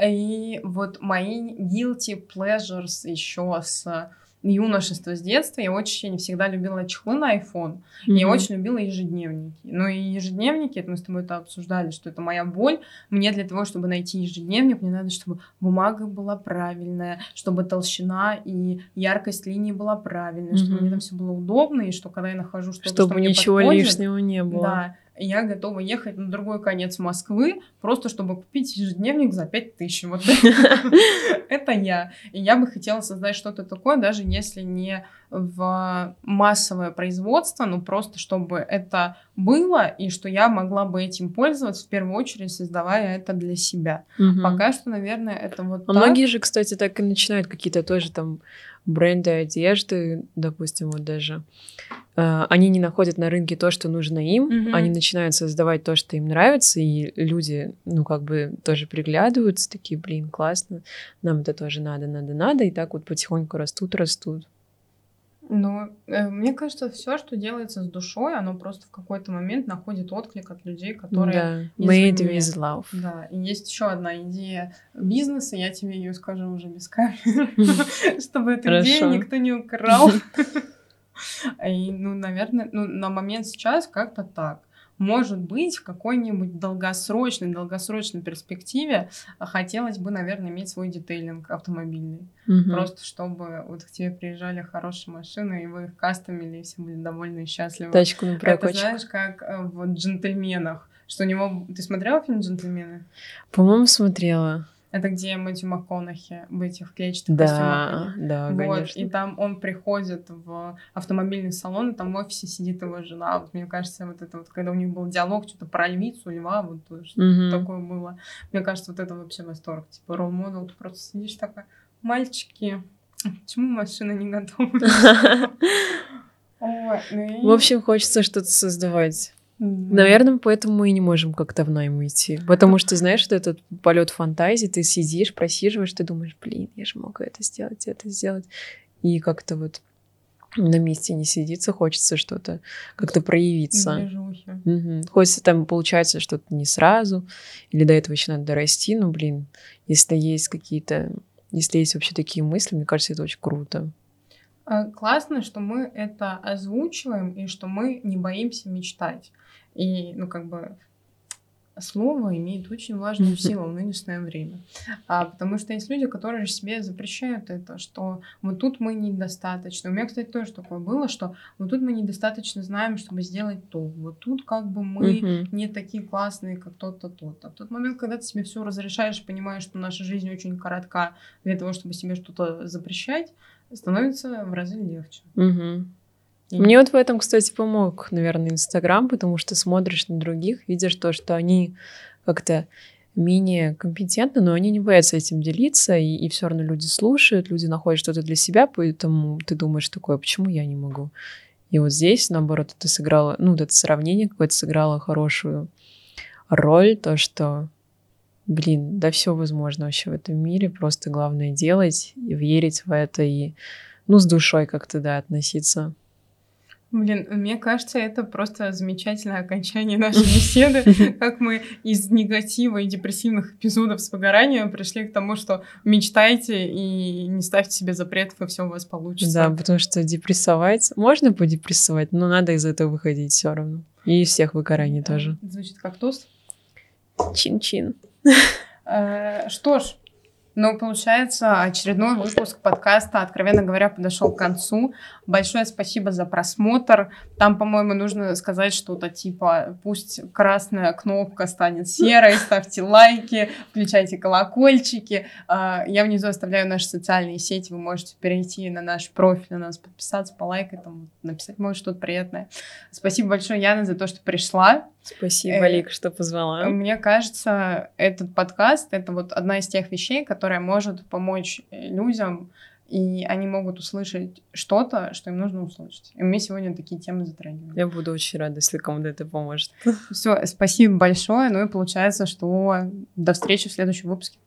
И вот мои guilty pleasures еще с юношества с детства. Я очень всегда любила чехлы на iPhone. Я Мгм. очень любила ежедневники. Ну и ежедневники, это мы с тобой это обсуждали, что это моя боль. Мне для того, чтобы найти ежедневник, мне надо, чтобы бумага была правильная, чтобы толщина и яркость линии была правильная, чтобы Мгм. мне там все было удобно, и что когда я нахожу что-то, Чтобы что мне ничего подходит, лишнего не было. да, я готова ехать на другой конец Москвы, просто чтобы купить ежедневник за 5 тысяч. Вот это я. И я бы хотела создать что-то такое, даже если не в массовое производство, но просто чтобы это было, и что я могла бы этим пользоваться, в первую очередь создавая это для себя. Пока что, наверное, это вот А многие же, кстати, так и начинают какие-то тоже там бренды одежды, допустим, вот даже, э, они не находят на рынке то, что нужно им, Мгм. они начинают создавать то, что им нравится, и люди, ну, как бы тоже приглядываются, такие, блин, классно, нам это тоже надо, надо, надо, и так вот потихоньку растут, растут. Но э, мне кажется, все, что делается с душой, оно просто в какой-то момент находит отклик от людей, которые... да, made with love. Да, и есть еще одна идея бизнеса, я тебе ее скажу уже без камеры, чтобы эту идею никто не украл. И, ну, наверное, ну, на момент сейчас как-то так. Может быть, в какой-нибудь долгосрочной, долгосрочной перспективе хотелось бы, наверное, иметь свой детейлинг автомобильный. Мгм. Просто чтобы вот к тебе приезжали хорошие машины, и вы их кастомили, и все были довольны и счастливы. Тачку на Это прокачку. знаешь, как э, в «Джентльменах», что у него... Ты смотрела фильм «Джентльмены»? По-моему, смотрела. Это где Мэтью МакКонахи в этих клетчатых Да, костюмах. да, Вот, конечно. и там он приходит в автомобильный салон, и там в офисе сидит его жена. Вот мне кажется, вот это вот, когда у них был диалог что-то про львицу, льва, вот то, что Мгм. такое было. Мне кажется, вот это вообще восторг. Типа ролл модел, ты просто сидишь такая, мальчики, почему машина не готова? Ну В общем, хочется что-то создавать. М. Наверное, поэтому мы и не можем как-то в найм идти. Потому что, знаешь, вот этот полет фантазии, ты сидишь, просиживаешь, ты думаешь, блин, я же мог это сделать, это сделать. И как-то вот на месте не сидится, хочется что-то как-то проявиться. Мгм. Хочется там, получается, что-то не сразу, или до этого еще надо дорасти, ну, блин, если есть какие-то, если есть вообще такие мысли, мне кажется, это очень круто. А, Классно, что мы это озвучиваем и что мы не боимся мечтать. И, ну, как бы, слово имеет очень важную силу в нынешнее время. А, потому что есть люди, которые себе запрещают это, что вот тут мы недостаточно. У меня, кстати, тоже такое было, что вот тут мы недостаточно знаем, чтобы сделать то. Вот тут как бы мы Мгм. не такие классные, как тот-то, тот-то. В тот момент, когда ты себе все разрешаешь, понимаешь, что наша жизнь очень коротка для того, чтобы себе что-то запрещать, становится в разы легче. Мгм. И- Мне вот в этом, кстати, помог, наверное, Инстаграм, потому что смотришь на других, видишь то, что они как-то менее компетентны, но они не боятся этим делиться, и, и все равно люди слушают, люди находят что-то для себя, поэтому ты думаешь такое, почему я не могу? И вот здесь, наоборот, это сыграло, ну, вот это сравнение какое-то сыграло хорошую роль, то, что, блин, да все возможно вообще в этом мире, просто главное делать, и верить в это, и, ну, с душой как-то, да, относиться. Блин, мне кажется, это просто замечательное окончание нашей беседы, как мы из негатива и депрессивных эпизодов с выгоранием пришли к тому, что мечтайте и не ставьте себе запретов, и все у вас получится. Да, потому что депрессовать можно подепрессовать, но надо из этого выходить все равно. И из всех выгораний тоже. Звучит как тост. Чин-чин. Э, Что ж, ну, получается, очередной выпуск подкаста, откровенно говоря, подошел к концу. Большое спасибо за просмотр. Там, по-моему, нужно сказать что-то типа, пусть красная кнопка станет серой, ставьте лайки, включайте колокольчики. А, Я внизу оставляю наши социальные сети, вы можете перейти на наш профиль, на нас подписаться, полайкать, там, написать, может, что-то приятное. Спасибо большое, Яна, за то, что пришла. Спасибо, Э, Лик, что позвала. Мне кажется, этот подкаст — это вот одна из тех вещей, которая может помочь э, людям, и они могут услышать что-то, что им нужно услышать. И мы сегодня такие темы затрагиваем. Я буду очень рада, если кому-то это поможет. Все, спасибо большое. Ну и получается, что до встречи в следующем выпуске.